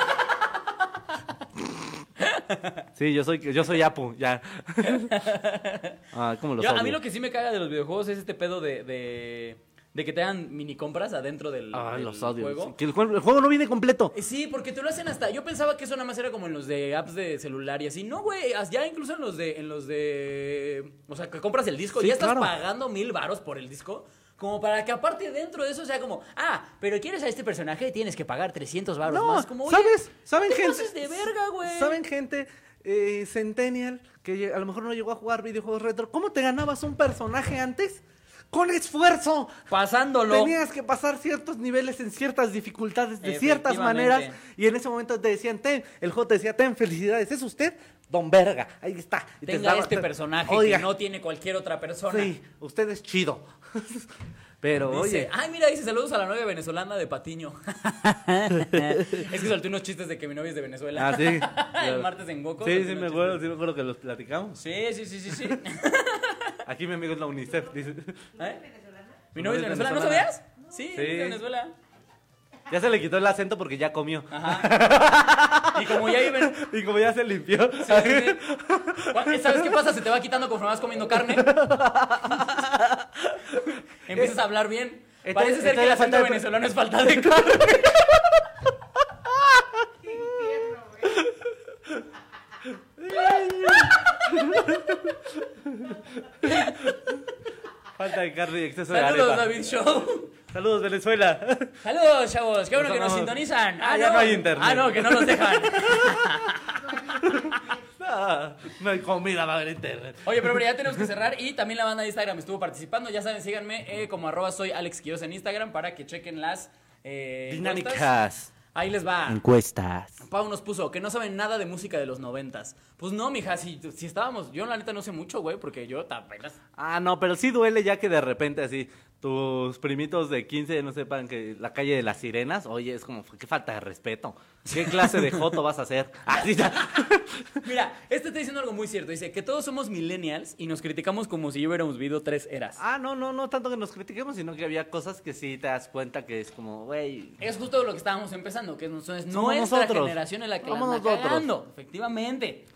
Sí, yo soy, yo soy Apu, ya. Ah, ¿cómo los Yo, a mí lo que sí me caga de los videojuegos es este pedo de, de, de que te dan mini compras adentro del, Ah, del los odio. juego. Sí, Que el juego, el juego no viene completo. Eh, Sí, porque te lo hacen hasta. Yo pensaba que eso nada más era como en los de apps de celular y así. No, güey. Ya incluso en los de. En los de. O sea, que compras el disco. Sí, ya estás claro. pagando mil varos por el disco. Como para que aparte dentro de eso sea como. Ah, pero quieres a este personaje tienes que pagar 300 varos No, más. Como, oye, ¿sabes? ¿Saben te gente? de verga, güey. ¿Saben gente eh, centennial que a lo mejor no llegó a jugar videojuegos retro? ¿Cómo te ganabas un personaje antes? Con esfuerzo. Pasándolo. Tenías que pasar ciertos niveles en ciertas dificultades, de ciertas maneras. Y en ese momento te decían, ten, el juego te decía, ten, felicidades, es usted, don Verga. Ahí está. Y te Tenga este te- personaje Oiga, que no tiene cualquier otra persona. Sí, usted es chido. Pero, Dice, oye, ay, mira, dice saludos a la novia venezolana de Patiño. es que solté unos chistes de que mi novia es de Venezuela. Ah, sí. El claro. martes en Goku. Sí, sí me acuerdo, sí me acuerdo que los platicamos. Sí, sí, sí, sí, sí. Aquí mi amigo es la UNICEF, dice. ¿Eh? ¿Mi novia es Venezuela? ¿No venezolana. sabías? Sí, Sí. es de Venezuela. Ya se le quitó el acento porque ya comió. Ajá. Y como ya viven. Y como ya se limpió. Sí, sí, sí. ¿Sabes qué pasa? Se te va quitando conforme vas comiendo carne. Empiezas a hablar bien. Parece ser que el acento de- venezolano es falta de carne. Falta de carne y exceso de Saludos, arepa. David Show. Saludos, Venezuela. Saludos, chavos. Qué bueno que nos sintonizan. Ah, ya no hay internet. Ah, no, que no nos dejan. No hay comida, va a haber internet. Oye, pero ya tenemos que cerrar. Y también la banda de Instagram estuvo participando. Ya saben, síganme eh, como arroba soy Alex Quiroz en Instagram para que chequen las eh. Dinámicas. Ahí les va. Encuestas. Pau nos puso que no saben nada de música de los noventas. Pues no, mija, si, si estábamos. Yo la neta no sé mucho, güey, porque yo apenas. Ah, no, pero sí duele ya que de repente así tus primitos de 15 no sepan que la calle de las sirenas, oye, es como, qué falta de respeto. ¿Qué clase de joto vas a hacer? Ya. Mira, este está diciendo algo muy cierto. Dice que todos somos millennials y nos criticamos como si hubiéramos vivido tres eras. Ah, no, no, no tanto que nos critiquemos, sino que había cosas que sí te das cuenta que es como, güey. Es justo lo que estábamos empezando, que es nuestra Somos nuestra nosotros. generación en la que la anda cagando. Efectivamente.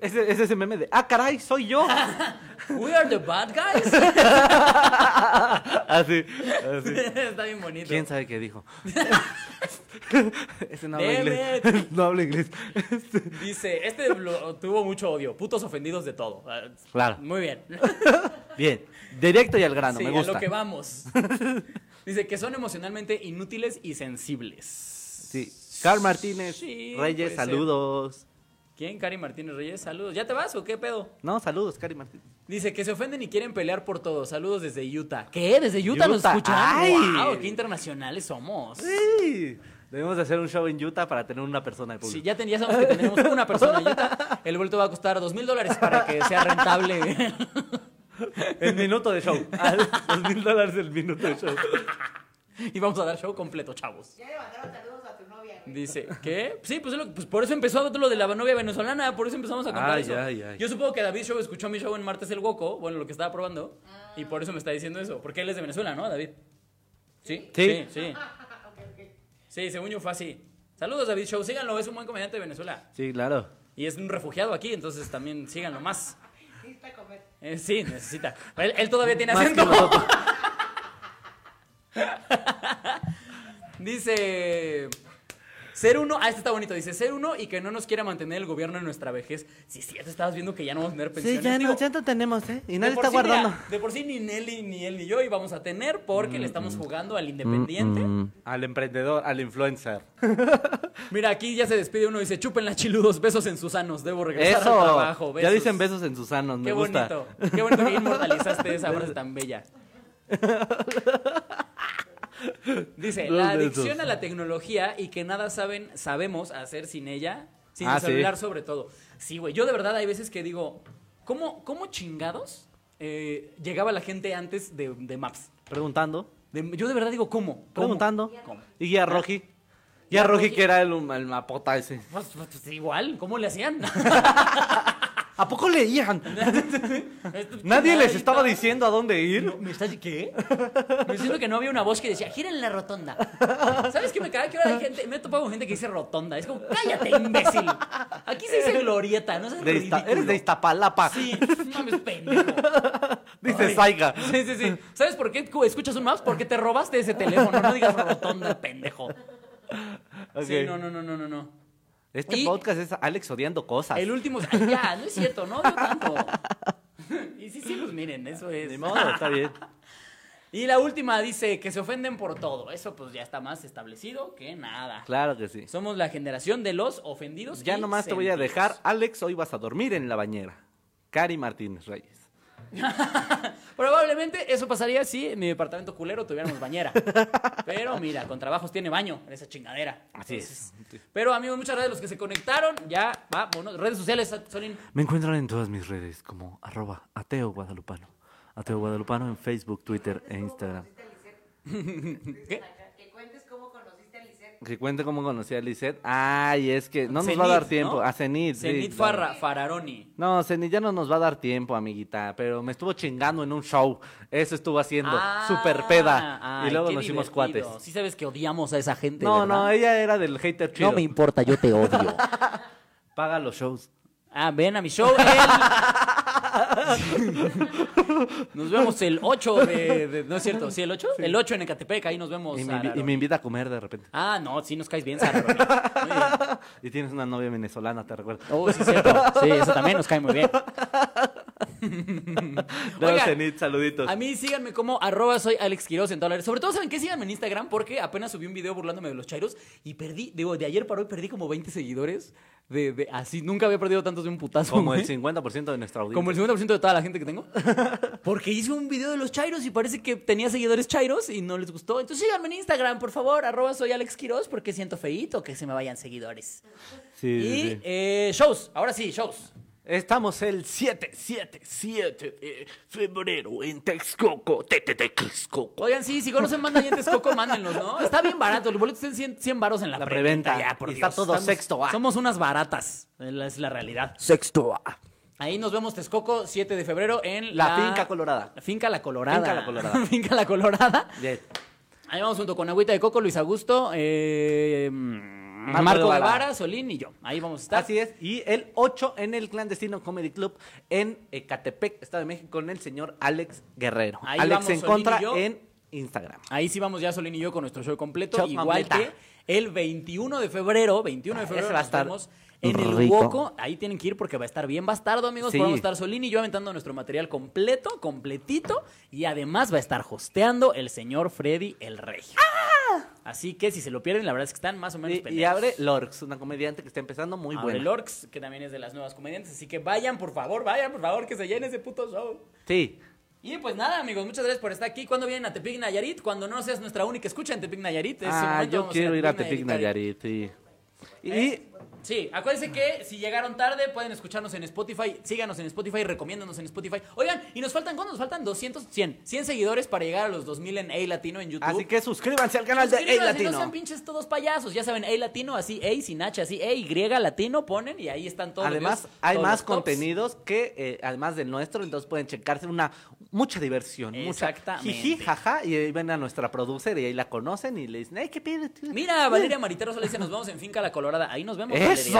Ese, es ese meme de, ah, caray, soy yo. We are the bad guys. así, así. está bien bonito. ¿Quién sabe qué dijo? Ese no habla inglés. No habla inglés. Dice, este lo- tuvo mucho odio. Putos ofendidos de todo. Ah, Claro. Muy bien. Bien, directo y al grano, sí, me a gusta. lo que vamos. Dice que son emocionalmente inútiles y sensibles. Sí. Carl Martínez, Sí, Reyes, ser. saludos. ¿Quién? Cari Martínez Reyes, saludos. ¿Ya te vas o qué pedo? No, saludos, Cari Martínez. Dice que se ofenden y quieren pelear por todo. Saludos desde Utah. ¿Qué? ¿Desde Utah, nos escuchan? ¡Ay! ¡Wow! ¡Qué internacionales somos! Sí. Debemos de hacer un show en Utah para tener una persona de Sí, público. ya, ten- ya sabemos que tenemos una persona en Utah. El vuelto va a costar dos mil dólares para que sea rentable. El minuto de show. Dos mil dólares el minuto de show. y vamos a dar show completo, chavos. Ya le mandaron saludos a tu novia, güey. Dice, ¿qué? Sí, pues, pues por eso empezó lo de la novia venezolana, por eso empezamos a contar Ay, eso. ay, ay. Yo supongo que David Show escuchó mi show en Martes el Woco, bueno, lo que estaba probando, y por eso me está diciendo eso, porque él es de Venezuela, ¿no, David? ¿Sí? Sí. Sí, sí. Sí, según yo fue así. Saludos, David Show, síganlo, es un buen comediante de Venezuela. Sí, claro. Y es un refugiado aquí, entonces también síganlo más. Necesita comer. Eh, sí, necesita. Él, él todavía tiene Más que acento. Dice. Ser uno, ah, este está bonito, dice, ser uno y que no nos quiera mantener el gobierno en nuestra vejez. Sí, sí, te estabas viendo que ya no vamos a tener Sí, pensiones. ya, Digo, no, ya no tenemos, ¿eh? Y nadie está sí, mira, guardando. de por sí ni Nelly, ni él, ni yo íbamos a tener porque le estamos jugando al independiente. Al emprendedor, al influencer. Mira, aquí ya se despide uno y dice, chupen las chiludos, besos en sus sanos, debo regresar Eso. al trabajo. Ya dicen besos en sus sanos, me Qué gusta. bonito, qué bonito que inmortalizaste esa frase tan bella. Dice, la adicción a la tecnología y que nada saben, sabemos hacer sin ella, sin Ah, el sí. celular sobre todo. Sí, güey, yo de verdad hay veces que digo, ¿cómo, cómo chingados eh, llegaba la gente antes de, de Maps? Preguntando, De- yo de verdad digo, ¿cómo? ¿Cómo? preguntando. ¿Cómo? Y Guía Roji. Guía Roji que era el, el mapota ese. Pues, pues, igual, ¿cómo le hacían? ¿A poco leían? Nadie les estaba diciendo a dónde ir. No, ¿Me estás qué? Me diciendo que no había una voz que decía, gira en la rotonda. ¿Sabes qué me caga? Que ahora hay gente, me he topado con gente que dice rotonda. Es como, cállate, imbécil. Aquí se dice glorieta, no seas De eres de Iztapalapa. Sí, mames, pendejo. Dice. Saiga. Sí, sí, sí. ¿Sabes por qué cu- escuchas un mouse? Porque te robaste ese teléfono. No digas rotonda, pendejo. Ok. Sí, no, no, no, no, no, no. Este Y- podcast es Alex odiando cosas. El último. Ay, ya, no es cierto, no odio tanto. Y sí, sí, pues miren, eso es. Ni modo, está bien. Y la última dice que se ofenden por todo. Eso pues ya está más establecido que nada. Claro que sí. Somos la generación de los ofendidos. Ya y nomás te voy a dejar. Alex, hoy vas a dormir en la bañera. Cari Martínez Reyes. Probablemente eso pasaría si en mi departamento culero tuviéramos bañera. Pero mira, con trabajos tiene baño en esa chingadera. Así Entonces, es. Pero amigos, muchas gracias a los que se conectaron. Ya, vámonos. Redes sociales, Solín. Me encuentran en todas mis redes como arroba ateo guadalupano. Ateo guadalupano en Facebook, Twitter e Instagram. ¿Qué? Que cuentes cómo conociste a Lisette. Que cuente cómo conocí a Lisette. Ay, es que no nos va a dar ¿no? tiempo. A Zenit. sí, Zenit claro. Farra, Fararoni. No, Zenit ya no nos va a dar tiempo, amiguita. Pero me estuvo chingando en un show. Eso estuvo haciendo. Ah, Super peda. ay, y luego nos hicimos cuates. Sí sabes que odiamos a esa gente, No, ¿verdad? no, ella era del hater chido. No me importa, yo te odio. Paga los shows. Ah, ven a mi show. el- Nos vemos el 8 de, de- ¿No es cierto? ¿Sí, el 8? El 8 en Ecatepec, ahí nos vemos. Y me, Sara invi- y me invita a comer de repente. Ah, no, sí nos caes bien, Sara. Romy. Muy bien. Y tienes una novia venezolana, te recuerdo. Oh, sí, cierto. Sí, eso también nos cae muy bien. No, Oigan, Zenit, saluditos. A mí síganme como arroba soy Alex Quiroz en todas las redes. Sobre todo, ¿saben qué? Síganme en Instagram porque apenas subí un video burlándome de los chairos y perdí, digo, de ayer para hoy perdí como 20 seguidores. De, de- así, nunca había perdido tantos de un putazo. Como güey. el 50% de nuestra audiencia. Como el 50% de toda la gente que tengo. Porque hice un video de los chairos y parece que tenía seguidores chairos y no les gustó. Entonces síganme en Instagram, por favor, arroba soy Alex Quiroz, porque siento feíto que se me vayan seguidores. Sí, sí, y sí. eh, shows, ahora sí, shows. Estamos el 7, 7, 7 de febrero en Texcoco. Te, te, te, Texcoco. Oigan, sí, si conocen banda ahí en Texcoco, mándenlos, ¿no? Está bien barato, los boletos están 100, 100 varos en la, La preventa. Ya, por está Dios. todo Estamos- sexto A. Somos unas baratas, es la- realidad. Sexto A. Ahí nos vemos Texcoco, 7 de febrero en La Finca Colorada. La Finca La Colorada. Finca La Colorada. Finca La Colorada. Ahí vamos junto con Agüita de Coco, Luis Augusto, eh, Marco, Marco Guevara, Guevara. Solín y yo. Ahí vamos a estar. Así es. Y el 8 en el Clandestino Comedy Club en Ecatepec, Estado de México, con el señor Alex Guerrero. Ahí Alex vamos, en Solín contra en Instagram. Ahí sí vamos ya Solín y yo con nuestro show completo. Igual que el 21 de febrero. 21 de Ah, febrero ese va a nos estar vemos en el rico. Woco. Ahí tienen que ir porque va a estar bien bastardo, amigos. Sí. Vamos a estar Solín y yo aventando nuestro material completo, completito. Y además va a estar hosteando el señor Freddy el Rey. Así que si se lo pierden, la verdad es que están más o menos Y, y abre Lorx, una comediante que está empezando muy Abre buena. Lorx, que también es de las nuevas comediantes. Así que vayan, por favor, vayan, por favor, que se llene ese puto show. Sí. Y pues nada, amigos, muchas gracias por estar aquí. ¿Cuándo vienen a Tepic Nayarit? Cuando no seas nuestra única escucha en Tepic Nayarit. es Ah, yo quiero ir a Tepic Nayarit. Nayarit, sí. Y ¿Eh? Sí, acuérdense que si llegaron tarde pueden escucharnos en Spotify, síganos en Spotify, recomiéndanos en Spotify. Oigan, y nos faltan, ¿cuántos? Nos faltan 200, 100, 100 seguidores para llegar a los 2000 en A Latino en YouTube. así que suscríbanse al canal de A Latino. No sean pinches todos payasos, ya saben, A Latino, así A sin H, así A, Y Latino ponen y ahí están todos. los Además, hay todos más los contenidos que, eh, además del nuestro, entonces pueden checarse una mucha diversión. mucha Exactamente. jiji, jaja, y ahí ven a nuestra producer y ahí la conocen y le dicen, ay, qué pide. Mira, Valeria Maritero solo dice, nos vemos en Finca La Colorada. Ahí nos vemos, ¡Eso!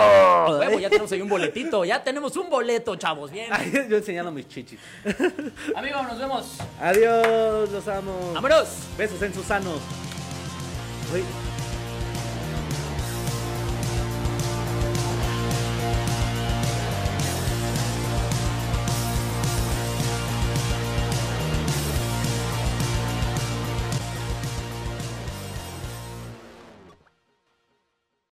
Huevo, ya tenemos ahí un boletito, ya tenemos un boleto, chavos, bien. Yo enseñando mis chichis. Amigos, nos vemos. Adiós, los amo. ¡Vámonos! Besos en sus sanos. Uy,